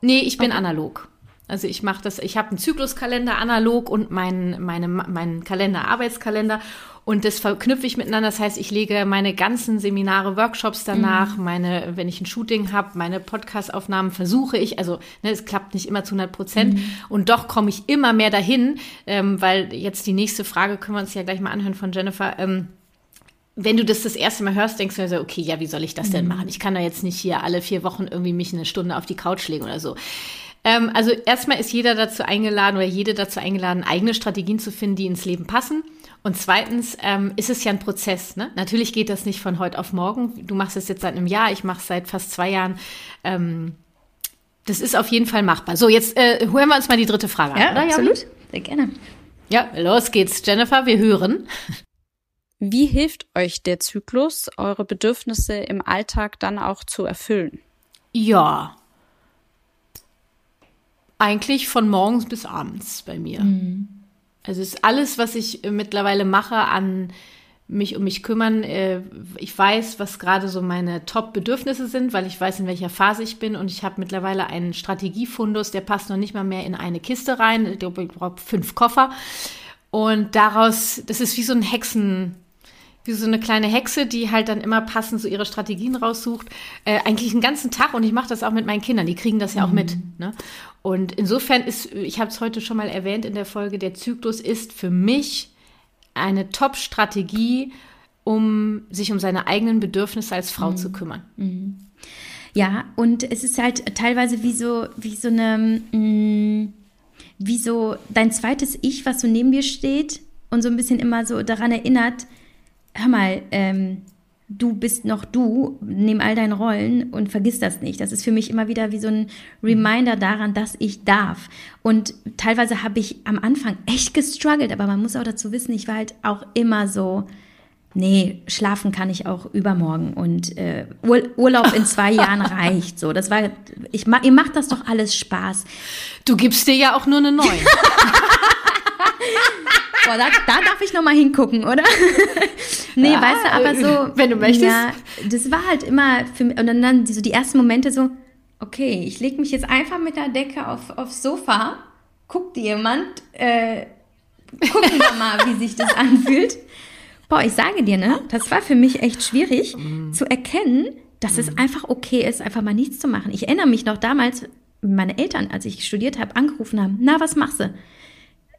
Nee, ich bin okay. analog. Also ich mache das, ich habe einen Zykluskalender analog und meinen meine, mein Kalender Arbeitskalender und das verknüpfe ich miteinander. Das heißt, ich lege meine ganzen Seminare, Workshops danach, mhm. meine, wenn ich ein Shooting habe, meine Podcast-Aufnahmen versuche ich. Also ne, es klappt nicht immer zu 100 Prozent. Mhm. Und doch komme ich immer mehr dahin, ähm, weil jetzt die nächste Frage können wir uns ja gleich mal anhören von Jennifer. Ähm, wenn du das das erste Mal hörst, denkst du so, okay, ja, wie soll ich das denn mhm. machen? Ich kann da jetzt nicht hier alle vier Wochen irgendwie mich eine Stunde auf die Couch legen oder so. Ähm, also erstmal ist jeder dazu eingeladen oder jede dazu eingeladen, eigene Strategien zu finden, die ins Leben passen. Und zweitens ähm, ist es ja ein Prozess. Ne? Natürlich geht das nicht von heute auf morgen. Du machst es jetzt seit einem Jahr, ich mache es seit fast zwei Jahren. Ähm, das ist auf jeden Fall machbar. So, jetzt äh, hören wir uns mal die dritte Frage ja, an. Ja, absolut. Sehr gerne. Ja, los geht's. Jennifer, wir hören. Wie hilft euch der Zyklus, eure Bedürfnisse im Alltag dann auch zu erfüllen? Ja. Eigentlich von morgens bis abends bei mir. Mhm. Also es ist alles, was ich äh, mittlerweile mache an mich um mich kümmern. Äh, ich weiß, was gerade so meine Top-Bedürfnisse sind, weil ich weiß, in welcher Phase ich bin. Und ich habe mittlerweile einen Strategiefundus, der passt noch nicht mal mehr in eine Kiste rein. Ich brauche fünf Koffer. Und daraus, das ist wie so ein Hexen, wie so eine kleine Hexe, die halt dann immer passend so ihre Strategien raussucht. Äh, eigentlich einen ganzen Tag und ich mache das auch mit meinen Kindern, die kriegen das ja auch mhm. mit. Ne? Und insofern ist, ich habe es heute schon mal erwähnt in der Folge, der Zyklus ist für mich eine Top-Strategie, um sich um seine eigenen Bedürfnisse als Frau mhm. zu kümmern. Mhm. Ja, und es ist halt teilweise wie so, wie so eine, mh, wie so dein zweites Ich, was so neben dir steht und so ein bisschen immer so daran erinnert, hör mal, ähm, du bist noch du, nimm all deine Rollen und vergiss das nicht. Das ist für mich immer wieder wie so ein Reminder daran, dass ich darf. Und teilweise habe ich am Anfang echt gestruggelt, aber man muss auch dazu wissen, ich war halt auch immer so, nee, schlafen kann ich auch übermorgen und äh, Urlaub in zwei (laughs) Jahren reicht. So, das war, ich, ihr macht das doch alles Spaß. Du gibst dir ja auch nur eine neue. (laughs) Boah, da, da darf ich noch mal hingucken, oder? (laughs) nee, ja, weißt du, aber so. (laughs) Wenn du möchtest. Ja, das war halt immer für mich. Und dann, dann so die ersten Momente so, okay, ich lege mich jetzt einfach mit der Decke auf, aufs Sofa, guckt jemand, äh, gucken wir mal, wie sich das anfühlt. Boah, ich sage dir, ne, das war für mich echt schwierig mm. zu erkennen, dass mm. es einfach okay ist, einfach mal nichts zu machen. Ich erinnere mich noch damals, meine Eltern, als ich studiert habe, angerufen haben, na, was machst du?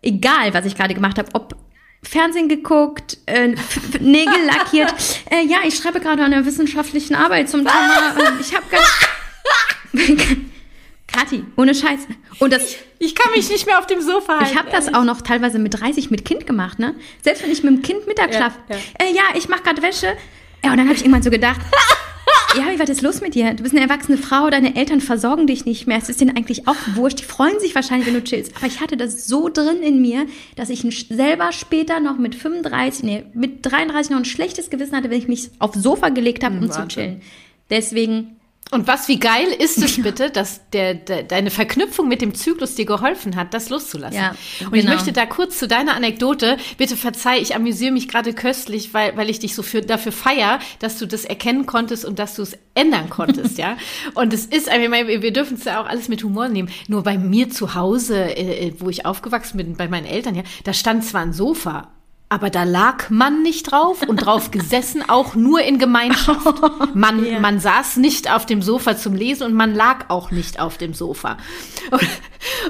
Egal was ich gerade gemacht habe, ob Fernsehen geguckt, äh, Nägel (laughs) lackiert. Äh, ja, ich schreibe gerade an einer wissenschaftlichen Arbeit zum Thema. (laughs) Äh, ich habe ganz. (laughs) Kathi, ohne Scheiß. Und das, ich, ich, kann mich nicht mehr auf dem Sofa halten. Ich habe das auch noch teilweise mit 30 mit Kind gemacht, ne? Selbst wenn ich mit dem Kind Mittagsschlaf. Ja, ja. Äh, ja ich mache gerade Wäsche. Ja, und dann habe ich irgendwann so gedacht, ja, wie war das los mit dir? Du bist eine erwachsene Frau, deine Eltern versorgen dich nicht mehr. Es ist denen eigentlich auch wurscht. Die freuen sich wahrscheinlich, wenn du chillst. Aber ich hatte das so drin in mir, dass ich selber später noch mit 35, nee, mit 33 noch ein schlechtes Gewissen hatte, wenn ich mich aufs Sofa gelegt habe, um Warte. zu chillen. Deswegen und was, wie geil ist es (laughs) bitte, dass der, der, deine Verknüpfung mit dem Zyklus dir geholfen hat, das loszulassen? Ja, und genau. ich möchte da kurz zu deiner Anekdote, bitte verzeih, ich amüsiere mich gerade köstlich, weil, weil ich dich so für, dafür feier, dass du das erkennen konntest und dass du es ändern konntest, (laughs) ja. Und es ist, ich meine, wir dürfen es ja auch alles mit Humor nehmen. Nur bei mir zu Hause, äh, wo ich aufgewachsen bin, bei meinen Eltern, ja, da stand zwar ein Sofa aber da lag man nicht drauf und drauf gesessen, (laughs) auch nur in Gemeinschaft. (laughs) Man, yeah. man saß nicht auf dem Sofa zum Lesen und man lag auch nicht auf dem Sofa. Und,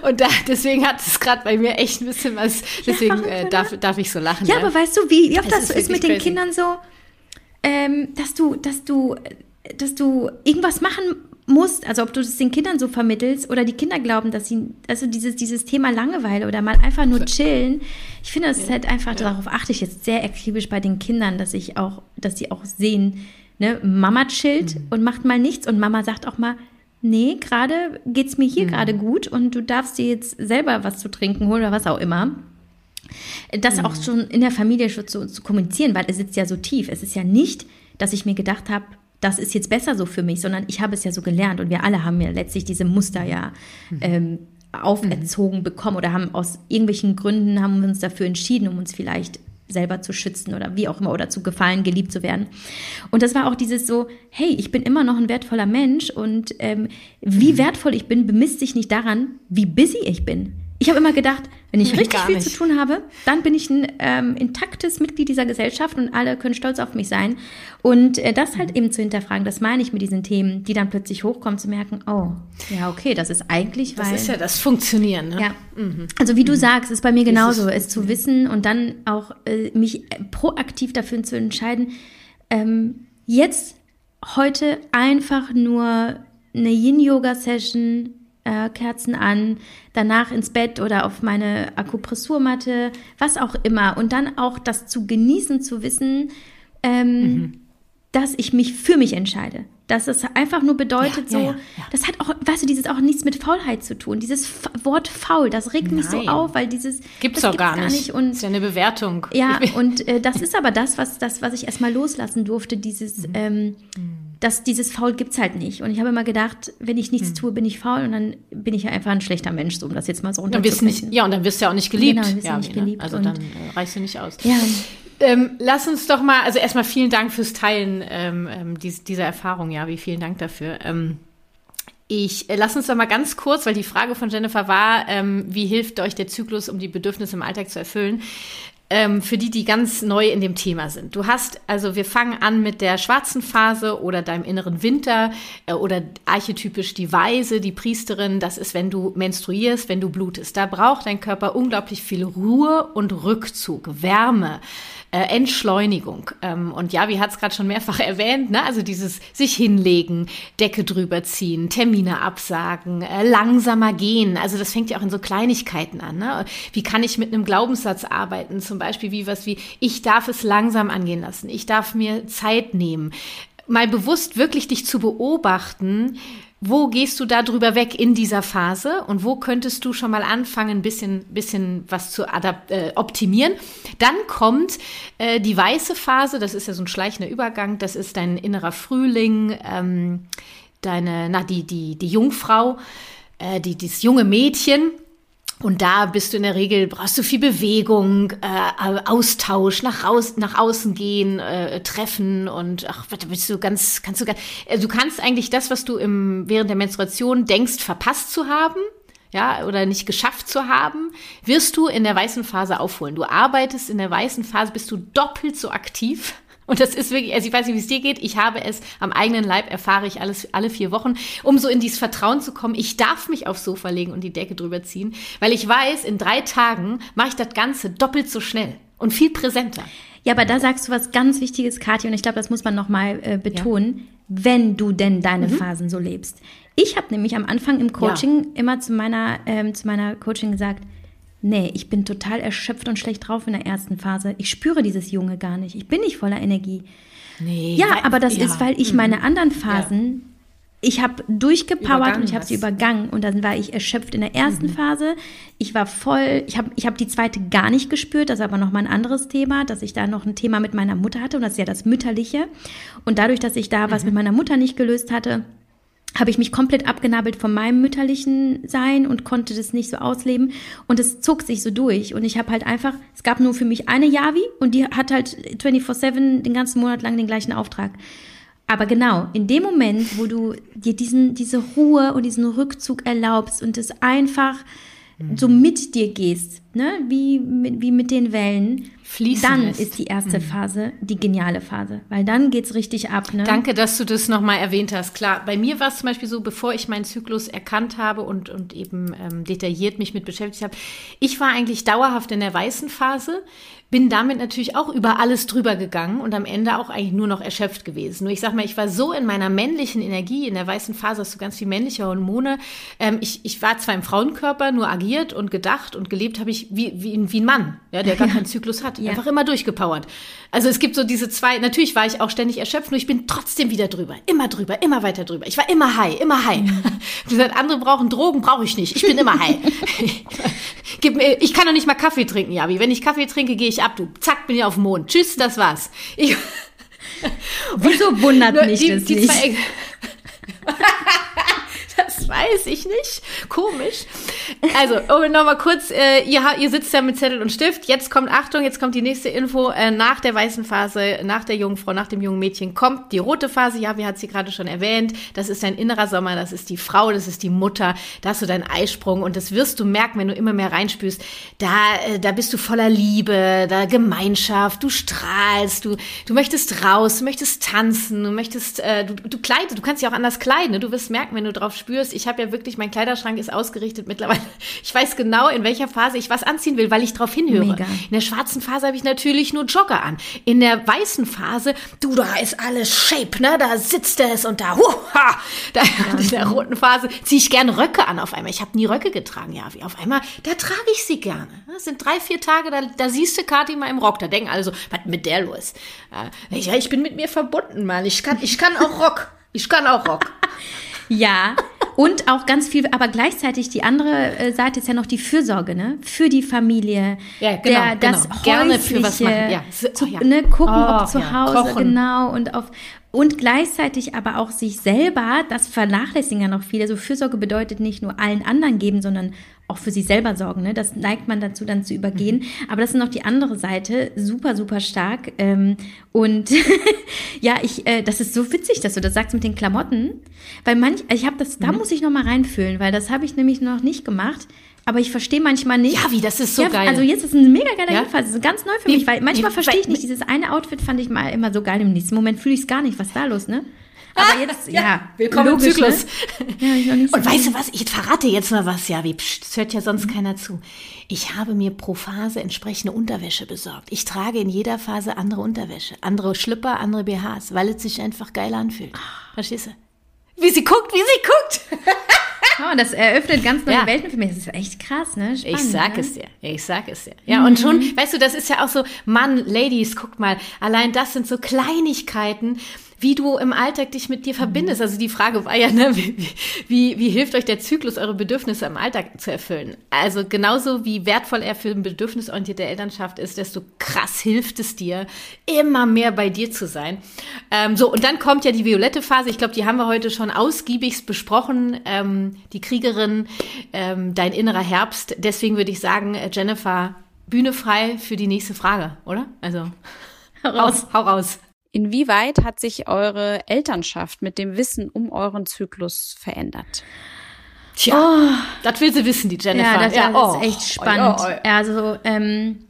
und da, deswegen hat es gerade bei mir echt ein bisschen was, deswegen ja, äh, darf, darf ich so lachen. Ja, ja, aber weißt du, wie, wie oft das ist, ist mit den Kindern so, ähm, dass du, dass du, dass du irgendwas machen musst, also ob du das den Kindern so vermittelst oder die Kinder glauben, dass sie, also dieses, dieses Thema Langeweile oder mal einfach nur chillen. Ich finde, das ist halt einfach, ja. darauf achte ich jetzt sehr akribisch bei den Kindern, dass ich auch, dass sie auch sehen, ne, Mama chillt mhm. und macht mal nichts und Mama sagt auch mal, nee, gerade geht's mir hier mhm. gerade gut und du darfst dir jetzt selber was zu trinken holen oder was auch immer. Das mhm. auch schon in der Familie schon zu, zu kommunizieren, weil es sitzt ja so tief. Es ist ja nicht, dass ich mir gedacht habe, das ist jetzt besser so für mich, sondern ich habe es ja so gelernt und wir alle haben ja letztlich diese Muster ja mhm. ähm, auferzogen mhm. bekommen oder haben aus irgendwelchen Gründen haben wir uns dafür entschieden, um uns vielleicht selber zu schützen oder wie auch immer oder zu gefallen, geliebt zu werden. Und das war auch dieses so, hey, ich bin immer noch ein wertvoller Mensch und ähm, wie mhm. wertvoll ich bin, bemisst sich nicht daran, wie busy ich bin. Ich habe immer gedacht, wenn ich richtig viel zu tun habe, dann bin ich ein ähm, intaktes Mitglied dieser Gesellschaft und alle können stolz auf mich sein. Und äh, das halt eben zu hinterfragen, das meine ich mit diesen Themen, die dann plötzlich hochkommen, zu merken, oh, ja, okay, das ist eigentlich, weil... Das ist ja das Funktionieren, ne? Ja. Mhm. Also wie du mhm. sagst, ist bei mir genauso, es zu wissen und dann auch äh, mich proaktiv dafür zu entscheiden, ähm, jetzt heute einfach nur eine Yin-Yoga-Session äh, Kerzen an, danach ins Bett oder auf meine Akupressurmatte, was auch immer. Und dann auch das zu genießen, zu wissen, ähm, mhm. dass ich mich für mich entscheide. Dass es einfach nur bedeutet, ja, so, ja, ja, das hat auch, weißt du, dieses auch nichts mit Faulheit zu tun. Dieses F Wort faul, das regt Nein. mich so auf, weil dieses. Gibt's doch gar, gar nicht. Und, ist ja eine Bewertung. Ja, und äh, das ist aber das, was, das, was ich erstmal loslassen durfte, dieses, mhm. ähm, mhm dass dieses Faul gibt es halt nicht. Und ich habe immer gedacht, wenn ich nichts hm. tue, bin ich faul und dann bin ich ja einfach ein schlechter Mensch, so, um das jetzt mal so runterzubrechen. Ja, und dann wirst du ja auch nicht geliebt. Genau, wirst ja, nicht geliebt. Also dann äh, reichst du nicht aus. Ja. Ähm, lass uns doch mal, also erstmal vielen Dank fürs Teilen ähm, ähm dies, dieser Erfahrung, ja, wie vielen Dank dafür. Ähm, ich äh, lass uns doch mal ganz kurz, weil die Frage von Jennifer war, ähm, wie hilft euch der Zyklus, um die Bedürfnisse im Alltag zu erfüllen? Ähm, für die, die ganz neu in dem Thema sind. Du hast, also wir fangen an mit der schwarzen Phase oder deinem inneren Winter äh, oder archetypisch die Weise, die Priesterin. Das ist, wenn du menstruierst, wenn du blutest. Da braucht dein Körper unglaublich viel Ruhe und Rückzug, Wärme äh, Entschleunigung. Ähm, und ja, wie hat es gerade schon mehrfach (laughs) erwähnt, ne? also dieses sich hinlegen, Decke drüber ziehen, Termine absagen, äh, langsamer gehen. Also das fängt ja auch in so Kleinigkeiten an. Ne? Wie kann ich mit einem Glaubenssatz arbeiten? Zum Beispiel wie was wie, ich darf es langsam angehen lassen, ich darf mir Zeit nehmen. Mal bewusst wirklich dich zu beobachten, wo gehst du da drüber weg in dieser Phase und wo könntest du schon mal anfangen, ein bisschen, bisschen was zu äh, optimieren? Dann kommt äh, die weiße Phase, das ist ja so ein schleichender Übergang, das ist dein innerer Frühling, ähm, deine, na, die, die, die Jungfrau, äh, die, dieses junge Mädchen. Und da bist du in der Regel, brauchst du viel Bewegung, äh, Austausch, nach, raus, nach außen gehen, äh, treffen und ach, da bist du ganz, kannst du, äh, du kannst eigentlich das, was du im, während der Menstruation denkst, verpasst zu haben, ja, oder nicht geschafft zu haben, wirst du in der weißen Phase aufholen. Du arbeitest in der weißen Phase, bist du doppelt so aktiv und das ist wirklich, also ich weiß nicht, wie es dir geht. Ich habe es am eigenen Leib, erfahre ich alles alle vier Wochen, um so in dieses Vertrauen zu kommen. Ich darf mich aufs Sofa legen und die Decke drüber ziehen, weil ich weiß, in drei Tagen mache ich das Ganze doppelt so schnell und viel präsenter. Ja, aber da sagst du was ganz Wichtiges, Kathi, und ich glaube, das muss man nochmal äh, betonen, ja. wenn du denn deine mhm. Phasen so lebst. Ich habe nämlich am Anfang im Coaching ja. immer zu meiner, ähm, zu meiner Coaching gesagt, nee, ich bin total erschöpft und schlecht drauf in der ersten Phase. Ich spüre dieses Junge gar nicht. Ich bin nicht voller Energie. Nee, ja, aber das ja. ist, weil ich meine mhm. anderen Phasen, ja. ich habe durchgepowert und ich habe sie übergangen und dann war ich erschöpft in der ersten mhm. Phase. Ich war voll, ich habe ich hab die zweite gar nicht gespürt, das ist aber nochmal ein anderes Thema, dass ich da noch ein Thema mit meiner Mutter hatte und das ist ja das Mütterliche. Und dadurch, dass ich da mhm. was mit meiner Mutter nicht gelöst hatte, habe ich mich komplett abgenabelt von meinem mütterlichen Sein und konnte das nicht so ausleben. Und es zog sich so durch. Und ich habe halt einfach, es gab nur für mich eine Yavi und die hat halt 24-7 den ganzen Monat lang den gleichen Auftrag. Aber genau, in dem Moment, wo du dir diesen, diese Ruhe und diesen Rückzug erlaubst und es einfach so mit dir gehst, ne? wie, wie mit den Wellen, Fließen dann lässt. ist die erste mhm. Phase die geniale Phase, weil dann geht's richtig ab. Ne? Danke, dass du das nochmal erwähnt hast. Klar, bei mir war es zum Beispiel so, bevor ich meinen Zyklus erkannt habe und, und eben ähm, detailliert mich mit beschäftigt habe, ich war eigentlich dauerhaft in der weißen Phase, bin damit natürlich auch über alles drüber gegangen und am Ende auch eigentlich nur noch erschöpft gewesen. Nur ich sag mal, ich war so in meiner männlichen Energie, in der weißen Phase hast du ganz viel männliche Hormone. Ähm, ich, ich war zwar im Frauenkörper, nur agiert und gedacht und gelebt habe ich wie, wie, wie ein Mann, ja, der gar (laughs) keinen Zyklus hat. Ja. Einfach immer durchgepowert. Also es gibt so diese zwei, natürlich war ich auch ständig erschöpft, nur ich bin trotzdem wieder drüber. Immer drüber, immer weiter drüber. Ich war immer high, immer high. Mhm. (laughs) gesagt, andere brauchen Drogen, brauche ich nicht. Ich bin immer high. (laughs) Gib mir, ich kann doch nicht mal Kaffee trinken, Javi. Wenn ich Kaffee trinke, gehe ich ab, du. Zack, bin ich auf dem Mond. Tschüss, das war's. Ich, Wieso wundert (laughs) mich die, das die nicht? (laughs) Das weiß ich nicht. Komisch. Also, um nochmal kurz, äh, ihr, ihr sitzt ja mit Zettel und Stift. Jetzt kommt, Achtung, jetzt kommt die nächste Info. Äh, nach der weißen Phase, nach der jungen Frau, nach dem jungen Mädchen kommt die rote Phase. Ja, wie hat sie gerade schon erwähnt. Das ist dein innerer Sommer, das ist die Frau, das ist die Mutter. Da hast du deinen Eisprung und das wirst du merken, wenn du immer mehr reinspürst. Da, äh, da bist du voller Liebe, da Gemeinschaft, du strahlst, du, du möchtest raus, du möchtest tanzen, du möchtest, äh, du, du kleidest, du kannst dich auch anders kleiden. Ne? Du wirst merken, wenn du drauf spürst. Ich habe ja wirklich, mein Kleiderschrank ist ausgerichtet mittlerweile. (laughs) Ich weiß genau, in welcher Phase ich was anziehen will, weil ich drauf hinhöre. Mega. In der schwarzen Phase habe ich natürlich nur Jogger an. In der weißen Phase, du, da ist alles Shape, ne? Da sitzt es und da, huha, da (laughs) ja. in der roten Phase ziehe ich gerne Röcke an auf einmal. Ich habe nie Röcke getragen, ja, wie auf einmal, da trage ich sie gerne. Das sind drei, vier Tage, da, da siehst du Kathi mal im Rock. Da denken alle so, was mit der los? Ja, ich bin mit mir verbunden, Mann. Ich kann, ich kann auch Rock. Ich kann auch Rock. (laughs) Ja, und auch ganz viel, aber gleichzeitig die andere äh, Seite ist ja noch die Fürsorge, ne? Für die Familie. Ja, genau. Der, das genau. Gerne für was machen. Ja. Zu, oh, ja. Ne, gucken, oh, ob zu ja. Hause, Kochen. genau. Und auf und gleichzeitig aber auch sich selber, das vernachlässigen ja noch viele. So Fürsorge bedeutet nicht nur allen anderen geben, sondern auch für sich selber sorgen. Ne? Das neigt man dazu, dann zu übergehen. Mhm. Aber das ist noch die andere Seite, super, super stark. Ähm, und (laughs) ja, ich, äh, das ist so witzig, dass du das sagst mit den Klamotten, weil manch, ich habe das, da mhm. muss ich noch mal reinfühlen, weil das habe ich nämlich noch nicht gemacht. Aber ich verstehe manchmal nicht. Ja, wie, das ist so ja, geil. Also jetzt ist ein mega geiler Ja? Jedenfalls. Das ist ganz neu für Nee, mich, weil manchmal nee, verstehe ich nicht. Dieses eine Outfit fand ich mal immer so geil. Im nächsten Moment fühle ich es gar nicht. Was ist da los, ne? Aber jetzt, (laughs) ja, willkommen im logisch, Zyklus. Ne? Ja, Und weißt du was? Ich verrate jetzt mal was, ja, wie, pst, das hört ja sonst keiner zu. Ich habe mir pro Phase entsprechende Unterwäsche besorgt. Ich trage in jeder Phase andere Unterwäsche, andere Schlüpper, andere BHs, weil es sich einfach geil anfühlt. Verstehst du? Wie sie guckt, wie sie guckt. (laughs) Oh, das eröffnet ganz neue Ja. Welten für mich. Das ist echt krass, ne? Spannend, Ich sag ne? es dir, ich sag es dir. Ja, und schon, weißt du, das ist ja auch so, Mann, Ladies, guck mal, allein das sind so Kleinigkeiten, wie du im Alltag dich mit dir verbindest. Also die Frage war ja, ne, wie, wie, wie hilft euch der Zyklus, eure Bedürfnisse im Alltag zu erfüllen? Also genauso wie wertvoll er für eine bedürfnisorientierte Elternschaft ist, desto krass hilft es dir, immer mehr bei dir zu sein. Ähm, so, und dann kommt ja die violette Phase. Ich glaube, die haben wir heute schon ausgiebigst besprochen. Ähm, die Kriegerin, ähm, dein innerer Herbst. Deswegen würde ich sagen, äh, Jennifer, Bühne frei für die nächste Frage, oder? Also, raus, hau raus. Inwieweit hat sich eure Elternschaft mit dem Wissen um euren Zyklus verändert? Tja, das will sie wissen, die Jennifer. Ja, das, das oh, ist echt spannend. oh, oh, oh. Also, ähm,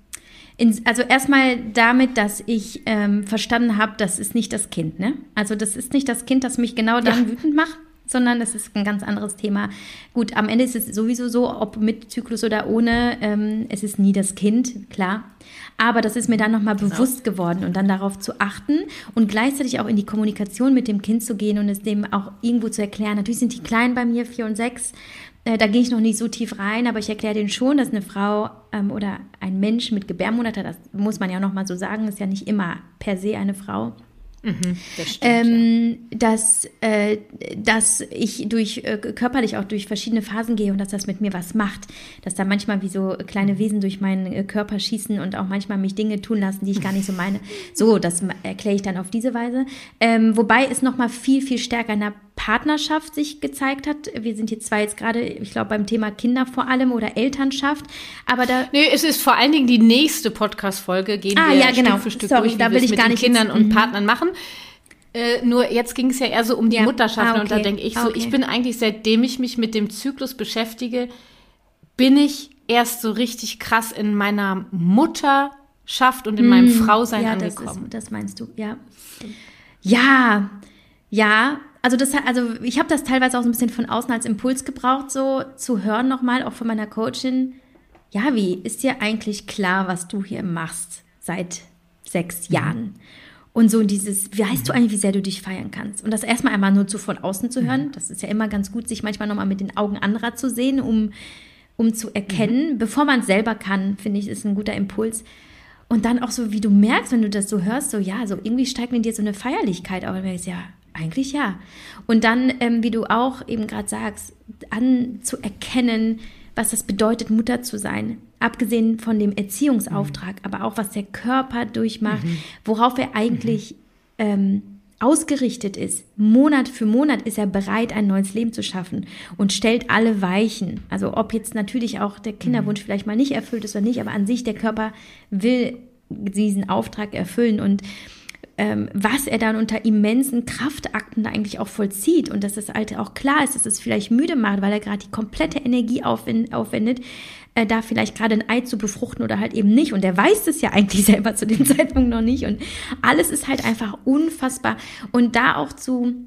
in, also erstmal damit, dass ich ähm, verstanden habe, das ist nicht das Kind, ne? Also das ist nicht das Kind, das mich genau dann Ja. wütend macht, sondern das ist ein ganz anderes Thema. Gut, am Ende ist es sowieso so, ob mit Zyklus oder ohne, ähm, es ist nie das Kind, klar. Aber das ist mir dann nochmal Genau. bewusst geworden und dann darauf zu achten und gleichzeitig auch in die Kommunikation mit dem Kind zu gehen und es dem auch irgendwo zu erklären. Natürlich sind die Kleinen bei mir, vier und sechs, äh, da gehe ich noch nicht so tief rein, aber ich erkläre denen schon, dass eine Frau ähm, oder ein Mensch mit Gebärmutter, das muss man ja nochmal so sagen, ist ja nicht immer per se eine Frau, Das stimmt, ähm, dass, äh, dass ich durch äh, körperlich auch durch verschiedene Phasen gehe und dass das mit mir was macht. Dass da manchmal wie so kleine Wesen durch meinen äh, Körper schießen und auch manchmal mich Dinge tun lassen, die ich gar nicht so meine. (laughs) So, das erkläre ich dann auf diese Weise. Ähm, wobei es nochmal viel, viel stärker in der Partnerschaft sich gezeigt hat. Wir sind jetzt zwar jetzt gerade, ich glaube, beim Thema Kinder vor allem oder Elternschaft, aber da Nee, es ist vor allen Dingen die nächste Podcast-Folge, gehen Ah, wir ja, genau. Stück für Stück Sorry, durch, wie da wir will es ich mit gar den nicht Kindern und mhm. Partnern machen. Äh, nur jetzt ging es ja eher so um die Ja. Mutterschaften Ah, und da okay. denke ich so, okay. ich bin eigentlich, seitdem ich mich mit dem Zyklus beschäftige, bin ich erst so richtig krass in meiner Mutterschaft und in meinem Frausein Mhm. ja, das, angekommen. ist, das meinst du, ja. Ja, ja. Also das, hat- also ich habe das teilweise auch so ein bisschen von außen als Impuls gebraucht, so zu hören nochmal, auch von meiner Coachin. Ja, wie ist dir eigentlich klar, was du hier machst seit sechs Mhm. Jahren? Und so dieses, weißt du eigentlich, wie sehr du dich feiern kannst? Und das erstmal einmal nur zu von außen zu Mhm. hören. Das ist ja immer ganz gut, sich manchmal nochmal mit den Augen anderer zu sehen, um, um zu erkennen, bevor man es selber kann, finde ich, ist ein guter Impuls. Und dann auch so, wie du merkst, wenn du das so hörst, so ja, so irgendwie steigt in dir so eine Feierlichkeit auf. Und du denkst, ja, eigentlich ja. Und dann, ähm, wie du auch eben gerade sagst, anzuerkennen, was das bedeutet, Mutter zu sein. Abgesehen von dem Erziehungsauftrag, aber auch was der Körper durchmacht, worauf er eigentlich ähm, ausgerichtet ist. Monat für Monat ist er bereit, ein neues Leben zu schaffen und stellt alle Weichen. Also ob jetzt natürlich auch der Kinderwunsch vielleicht mal nicht erfüllt ist oder nicht, aber an sich der Körper will diesen Auftrag erfüllen und ähm, was er dann unter immensen Kraftakten eigentlich auch vollzieht und dass das Alte auch klar ist, dass es vielleicht müde macht, weil er gerade die komplette Energie aufwen- aufwendet, äh, da vielleicht gerade ein Ei zu befruchten oder halt eben nicht. Und er weiß es ja eigentlich (laughs) selber zu dem Zeitpunkt noch nicht. Und alles ist halt einfach unfassbar. Und da auch zu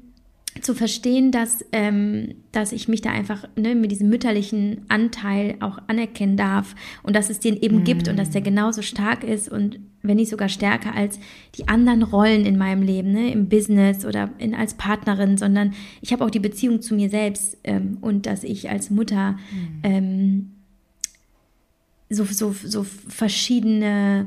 zu verstehen, dass, ähm, dass ich mich da einfach ne, mit diesem mütterlichen Anteil auch anerkennen darf und dass es den eben gibt und dass der genauso stark ist und wenn nicht sogar stärker als die anderen Rollen in meinem Leben, ne, im Business oder in, als Partnerin, sondern ich habe auch die Beziehung zu mir selbst ähm, und dass ich als Mutter ähm, so, so, so verschiedene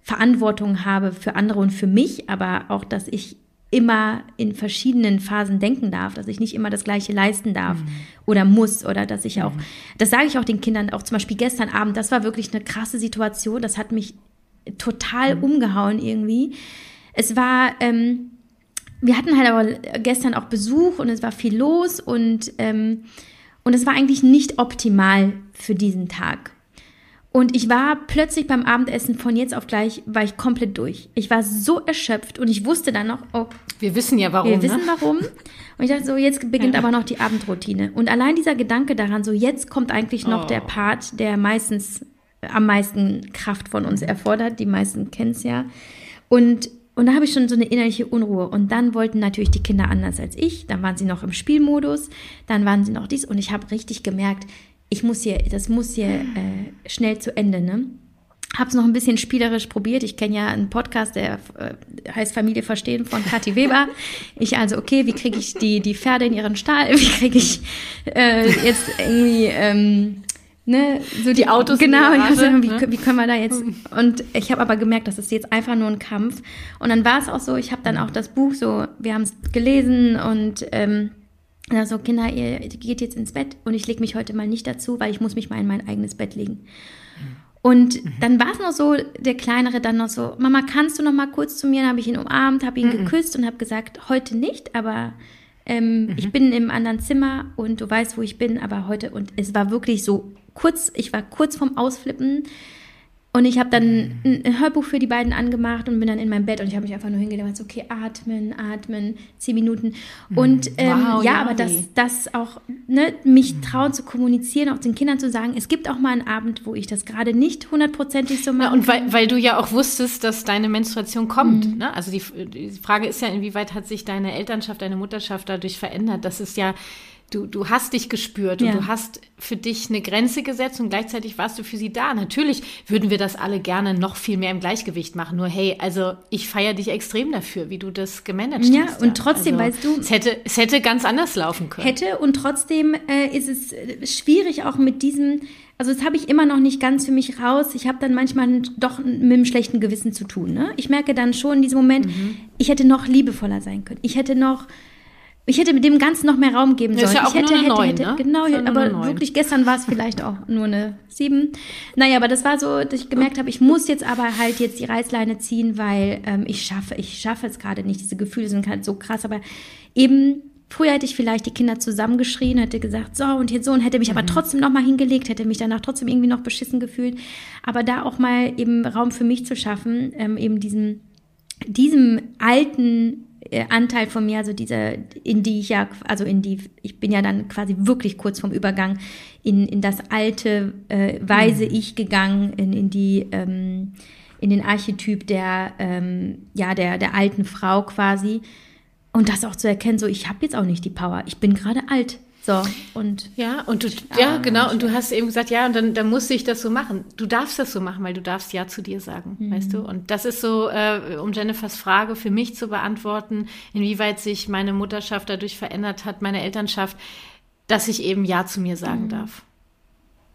Verantwortung habe für andere und für mich, aber auch, dass ich immer in verschiedenen Phasen denken darf, dass ich nicht immer das Gleiche leisten darf oder muss oder dass ich auch, das sage ich auch den Kindern, auch zum Beispiel gestern Abend, das war wirklich eine krasse Situation, das hat mich total umgehauen irgendwie. Es war, ähm, wir hatten halt aber gestern auch Besuch und es war viel los und, ähm, und es war eigentlich nicht optimal für diesen Tag. Und ich war plötzlich beim Abendessen von jetzt auf gleich, war ich komplett durch. Ich war so erschöpft und ich wusste dann noch, oh. Wir wissen ja warum. Wir ne? wissen warum. Und ich dachte so, jetzt beginnt ja. aber noch die Abendroutine. Und allein dieser Gedanke daran, so jetzt kommt eigentlich noch oh. der Part, der meistens am meisten Kraft von uns erfordert. Die meisten kennen es ja. Und und da habe ich schon so eine innerliche Unruhe. Und dann wollten natürlich die Kinder anders als ich. Dann waren sie noch im Spielmodus. Dann waren sie noch dies. Und ich habe richtig gemerkt, ich muss hier, das muss hier äh, schnell zu Ende, ne? Hab's noch ein bisschen spielerisch probiert. Ich kenne ja einen Podcast, der äh, heißt Familie verstehen von Kathi Weber. Ich also, okay, wie kriege ich die, die Pferde in ihren Stall? Wie kriege ich äh, jetzt irgendwie ähm, ne, so die, Autos. Genau, Garage, so, wie, ne? wie können wir da jetzt? Und ich habe aber gemerkt, das ist jetzt einfach nur ein Kampf. Und dann war es auch so, ich habe dann auch das Buch so, wir haben es gelesen und ähm, so, Kinder, ihr geht jetzt ins Bett und ich lege mich heute mal nicht dazu, weil ich muss mich mal in mein eigenes Bett legen. Und mhm. dann war es noch so, der Kleinere dann noch so, Mama, kannst du noch mal kurz zu mir? Dann habe ich ihn umarmt, habe ihn mhm. geküsst und habe gesagt, heute nicht, aber ähm, mhm. ich bin im anderen Zimmer und du weißt, wo ich bin, aber heute und es war wirklich so kurz, ich war kurz vorm Ausflippen. Und ich habe dann ein Hörbuch für die beiden angemacht und bin dann in meinem Bett und ich habe mich einfach nur hingelegt und so, okay, atmen, atmen, zehn Minuten. Und ähm, wow, ja, aber das, das auch, ne, mich trauen zu kommunizieren, auch den Kindern zu sagen, es gibt auch mal einen Abend, wo ich das gerade nicht hundertprozentig so mache. Ja, und weil, weil du ja auch wusstest, dass deine Menstruation kommt. Mhm. Ne? Also die, die Frage ist ja, inwieweit hat sich deine Elternschaft, deine Mutterschaft dadurch verändert? Das ist ja du, du hast dich gespürt ja. und du hast für dich eine Grenze gesetzt und gleichzeitig warst du für sie da. Natürlich würden wir das alle gerne noch viel mehr im Gleichgewicht machen. Nur hey, also ich feiere dich extrem dafür, wie du das gemanagt ja, hast. Ja, und trotzdem, also, weißt du. Es hätte, es hätte ganz anders laufen können. Hätte und trotzdem äh, ist es äh, schwierig auch mit diesem, also das habe ich immer noch nicht ganz für mich raus. Ich habe dann manchmal doch mit einem schlechten Gewissen zu tun. Ne? Ich merke dann schon in diesem Moment, mhm. ich hätte noch liebevoller sein können. Ich hätte noch ich hätte mit dem Ganzen noch mehr Raum geben sollen. Ist ja auch ich hätte, nur eine hätte, 9, hätte, ne? genau, aber wirklich gestern war es vielleicht auch nur eine 7. Naja, aber das war so, dass ich gemerkt habe, ich muss jetzt aber halt jetzt die Reißleine ziehen, weil ähm, ich schaffe, ich schaffe es gerade nicht. Diese Gefühle sind halt so krass, aber eben Früher hätte ich vielleicht die Kinder zusammengeschrien, hätte gesagt, so und jetzt so und hätte mich mhm. aber trotzdem noch mal hingelegt, hätte mich danach trotzdem irgendwie noch beschissen gefühlt. Aber da auch mal eben Raum für mich zu schaffen, ähm, eben diesem, diesem alten Anteil von mir, also diese, in die ich ja, also in die, ich bin ja dann quasi wirklich kurz vom Übergang in, in das alte, äh, weise mhm. Ich gegangen, in, in die, ähm, in den Archetyp der, ähm, ja, der, der alten Frau quasi. Und das auch zu erkennen, so, ich habe jetzt auch nicht die Power, ich bin gerade alt. So, und. Ja, und du, ja, genau, und du hast eben gesagt, ja, und dann, dann musste ich das so machen. Du darfst das so machen, weil du darfst Ja zu dir sagen, mhm. weißt du? Und das ist so, äh, um Jennifers Frage für mich zu beantworten, inwieweit sich meine Mutterschaft dadurch verändert hat, meine Elternschaft, dass ich eben Ja zu mir sagen mhm. darf.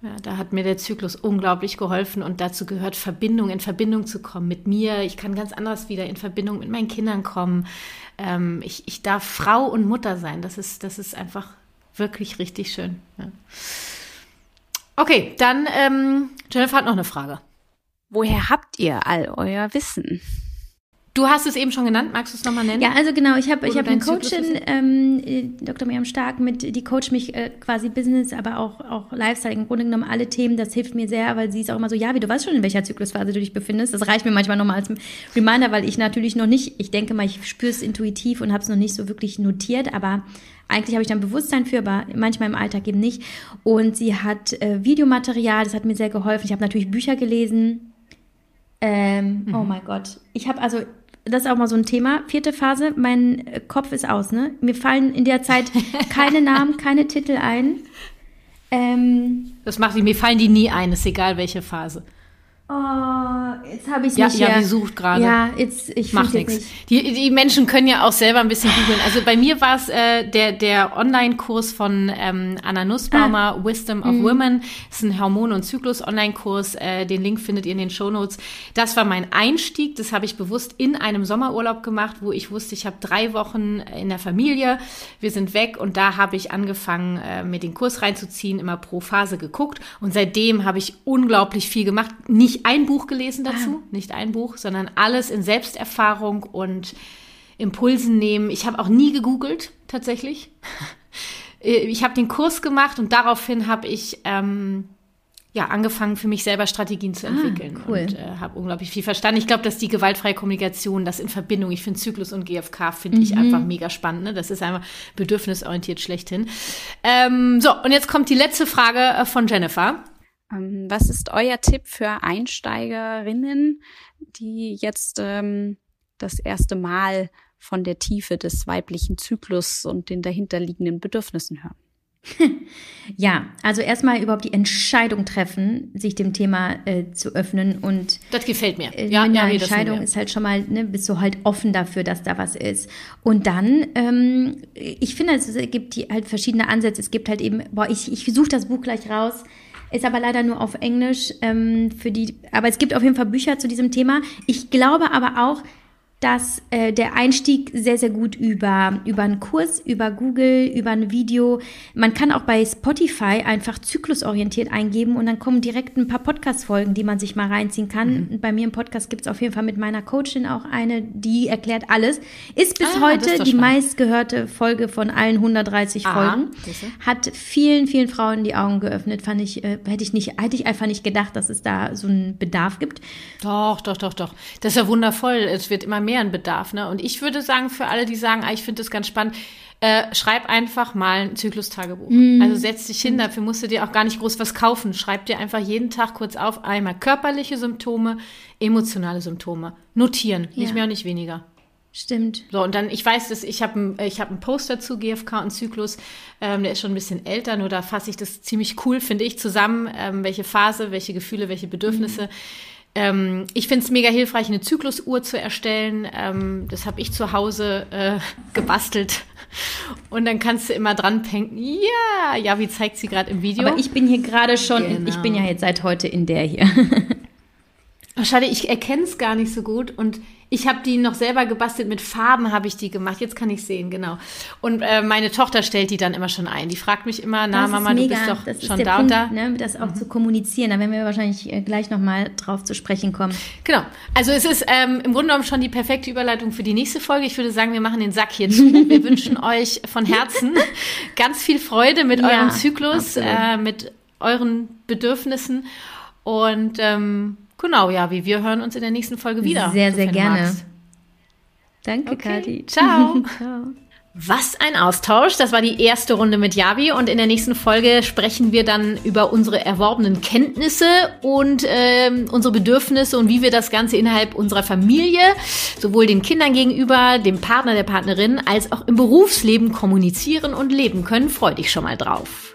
Ja, da hat mir der Zyklus unglaublich geholfen und dazu gehört Verbindung, in Verbindung zu kommen mit mir. Ich kann ganz anders wieder in Verbindung mit meinen Kindern kommen. Ähm, ich, ich darf Frau und Mutter sein. Das ist, das ist einfach wirklich richtig schön. Ja. Okay, dann ähm, Jennifer hat noch eine Frage. Woher habt ihr all euer Wissen? Du hast es eben schon genannt, magst du es nochmal nennen? Ja, also genau, ich habe ich hab eine Coachin, ähm, Dr. Miriam Stark, mit, die coacht mich äh, quasi Business, aber auch, auch Lifestyle, im Grunde genommen alle Themen, das hilft mir sehr, weil sie ist auch immer so, ja, wie du weißt schon, in welcher Zyklusphase du dich befindest. Das reicht mir manchmal nochmal als Reminder, weil ich natürlich noch nicht, ich denke mal, ich spüre es intuitiv und habe es noch nicht so wirklich notiert, aber eigentlich habe ich dann Bewusstsein für, aber manchmal im Alltag eben nicht. Und sie hat äh, Videomaterial, das hat mir sehr geholfen. Ich habe natürlich Bücher gelesen. Ähm, oh mhm. Oh mein Gott. Ich habe also, das ist auch mal so ein Thema. Vierte Phase, mein äh, Kopf ist aus, ne? Mir fallen in der Zeit (laughs) keine Namen, keine Titel ein. Ähm, das macht mir fallen die nie ein, ist egal welche Phase. Oh, jetzt habe ich ja, nicht Ja, hier. die sucht gerade. Ja, jetzt, ich Macht nichts. Die, die Menschen können ja auch selber ein bisschen googeln. Also bei mir war es äh, der, der Online-Kurs von ähm, Anna Nussbaumer, ah. Wisdom of mhm. Women. Das ist ein Hormon- und Zyklus-Online-Kurs. Äh, den Link findet ihr in den Shownotes. Das war mein Einstieg. Das habe ich bewusst in einem Sommerurlaub gemacht, wo ich wusste, ich habe drei Wochen in der Familie. Wir sind weg und da habe ich angefangen, äh, mir den Kurs reinzuziehen, immer pro Phase geguckt. Und seitdem habe ich unglaublich viel gemacht. Nicht nicht ein Buch gelesen dazu, ah. nicht ein Buch, sondern alles in Selbsterfahrung und Impulsen nehmen. Ich habe auch nie gegoogelt, tatsächlich. (laughs) Ich habe den Kurs gemacht und daraufhin habe ich ähm, ja, angefangen, für mich selber Strategien zu ah, entwickeln. Ah, cool. Und äh, habe unglaublich viel verstanden. Ich glaube, dass die gewaltfreie Kommunikation, das in Verbindung, ich finde Zyklus und GFK, finde mhm. ich einfach mega spannend. Ne? Das ist einfach bedürfnisorientiert schlechthin. Ähm, so, und jetzt kommt die letzte Frage äh, von Jennifer. Ähm, was ist euer Tipp für Einsteigerinnen, die jetzt ähm, das erste Mal von der Tiefe des weiblichen Zyklus und den dahinterliegenden Bedürfnissen hören? (laughs) ja, also erstmal überhaupt die Entscheidung treffen, sich dem Thema äh, zu öffnen und das gefällt mir. Äh, ja, eine ja, Entscheidung ist halt schon mal, ne, bist du halt offen dafür, dass da was ist. Und dann, ähm, ich finde, es gibt die, halt verschiedene Ansätze. Es gibt halt eben, boah, ich, ich suche das Buch gleich raus. Ist aber leider nur auf Englisch ähm, für die, aber es gibt auf jeden Fall Bücher zu diesem Thema. Ich glaube aber auch, dass äh, der Einstieg sehr, sehr gut über, über einen Kurs, über Google, über ein Video. Man kann auch bei Spotify einfach zyklusorientiert eingeben und dann kommen direkt ein paar Podcast-Folgen, die man sich mal reinziehen kann. Mhm. Bei mir im Podcast gibt es auf jeden Fall mit meiner Coachin auch eine, die erklärt alles. Ist bis ah, heute ist die spannend. meistgehörte Folge von allen 130 Aha, Folgen. Hat vielen, vielen Frauen die Augen geöffnet. Fand ich, äh, hätte ich nicht, hätte ich einfach nicht gedacht, dass es da so einen Bedarf gibt. Doch, doch, doch, doch. Das ist ja wundervoll. Es wird immer mehr ein Bedarf. Ne? Und ich würde sagen, für alle, die sagen, ah, ich finde das ganz spannend, äh, schreib einfach mal ein Zyklustagebuch. Mhm. Also setz dich hin, dafür musst du dir auch gar nicht groß was kaufen. Schreib dir einfach jeden Tag kurz auf, einmal körperliche Symptome, emotionale Symptome. Notieren, ja. nicht mehr und nicht weniger. Stimmt. So, und dann, ich weiß, dass ich habe ein, ich hab ein Poster zu GFK und Zyklus, ähm, der ist schon ein bisschen älter, nur da fasse ich das ziemlich cool, finde ich, zusammen, ähm, welche Phase, welche Gefühle, welche Bedürfnisse. Mhm ähm, ich finde es mega hilfreich, eine Zyklusuhr zu erstellen. Ähm, das habe ich zu Hause äh, (laughs) gebastelt. Und dann kannst du immer dran penken. Ja, ja, wie zeigt sie gerade im Video? Aber ich bin hier gerade schon, genau. ich bin ja jetzt seit heute in der hier. (laughs) Schade, ich erkenne es gar nicht so gut und ich habe die noch selber gebastelt, mit Farben habe ich die gemacht. Jetzt kann ich sehen, genau. Und äh, meine Tochter stellt die dann immer schon ein. Die fragt mich immer, na Mama, mega. du bist doch schon da Punkt, und da. Ne, das auch mhm. zu kommunizieren. Da werden wir wahrscheinlich äh, gleich nochmal drauf zu sprechen kommen. Genau. Also es ist ähm, im Grunde genommen schon die perfekte Überleitung für die nächste Folge. Ich würde sagen, wir machen den Sack hier zu. wir (laughs) wünschen euch von Herzen (laughs) ganz viel Freude mit ja, eurem Zyklus, äh, mit euren Bedürfnissen und ähm, Genau, ja, wie wir hören uns in der nächsten Folge wieder. Sehr, sehr gerne. Magst. Danke, okay. Kathi. Ciao. (laughs) Ciao. Was ein Austausch. Das war die erste Runde mit Yavi und in der nächsten Folge sprechen wir dann über unsere erworbenen Kenntnisse und äh, unsere Bedürfnisse und wie wir das Ganze innerhalb unserer Familie, sowohl den Kindern gegenüber, dem Partner, der Partnerin, als auch im Berufsleben kommunizieren und leben können. Freu dich schon mal drauf.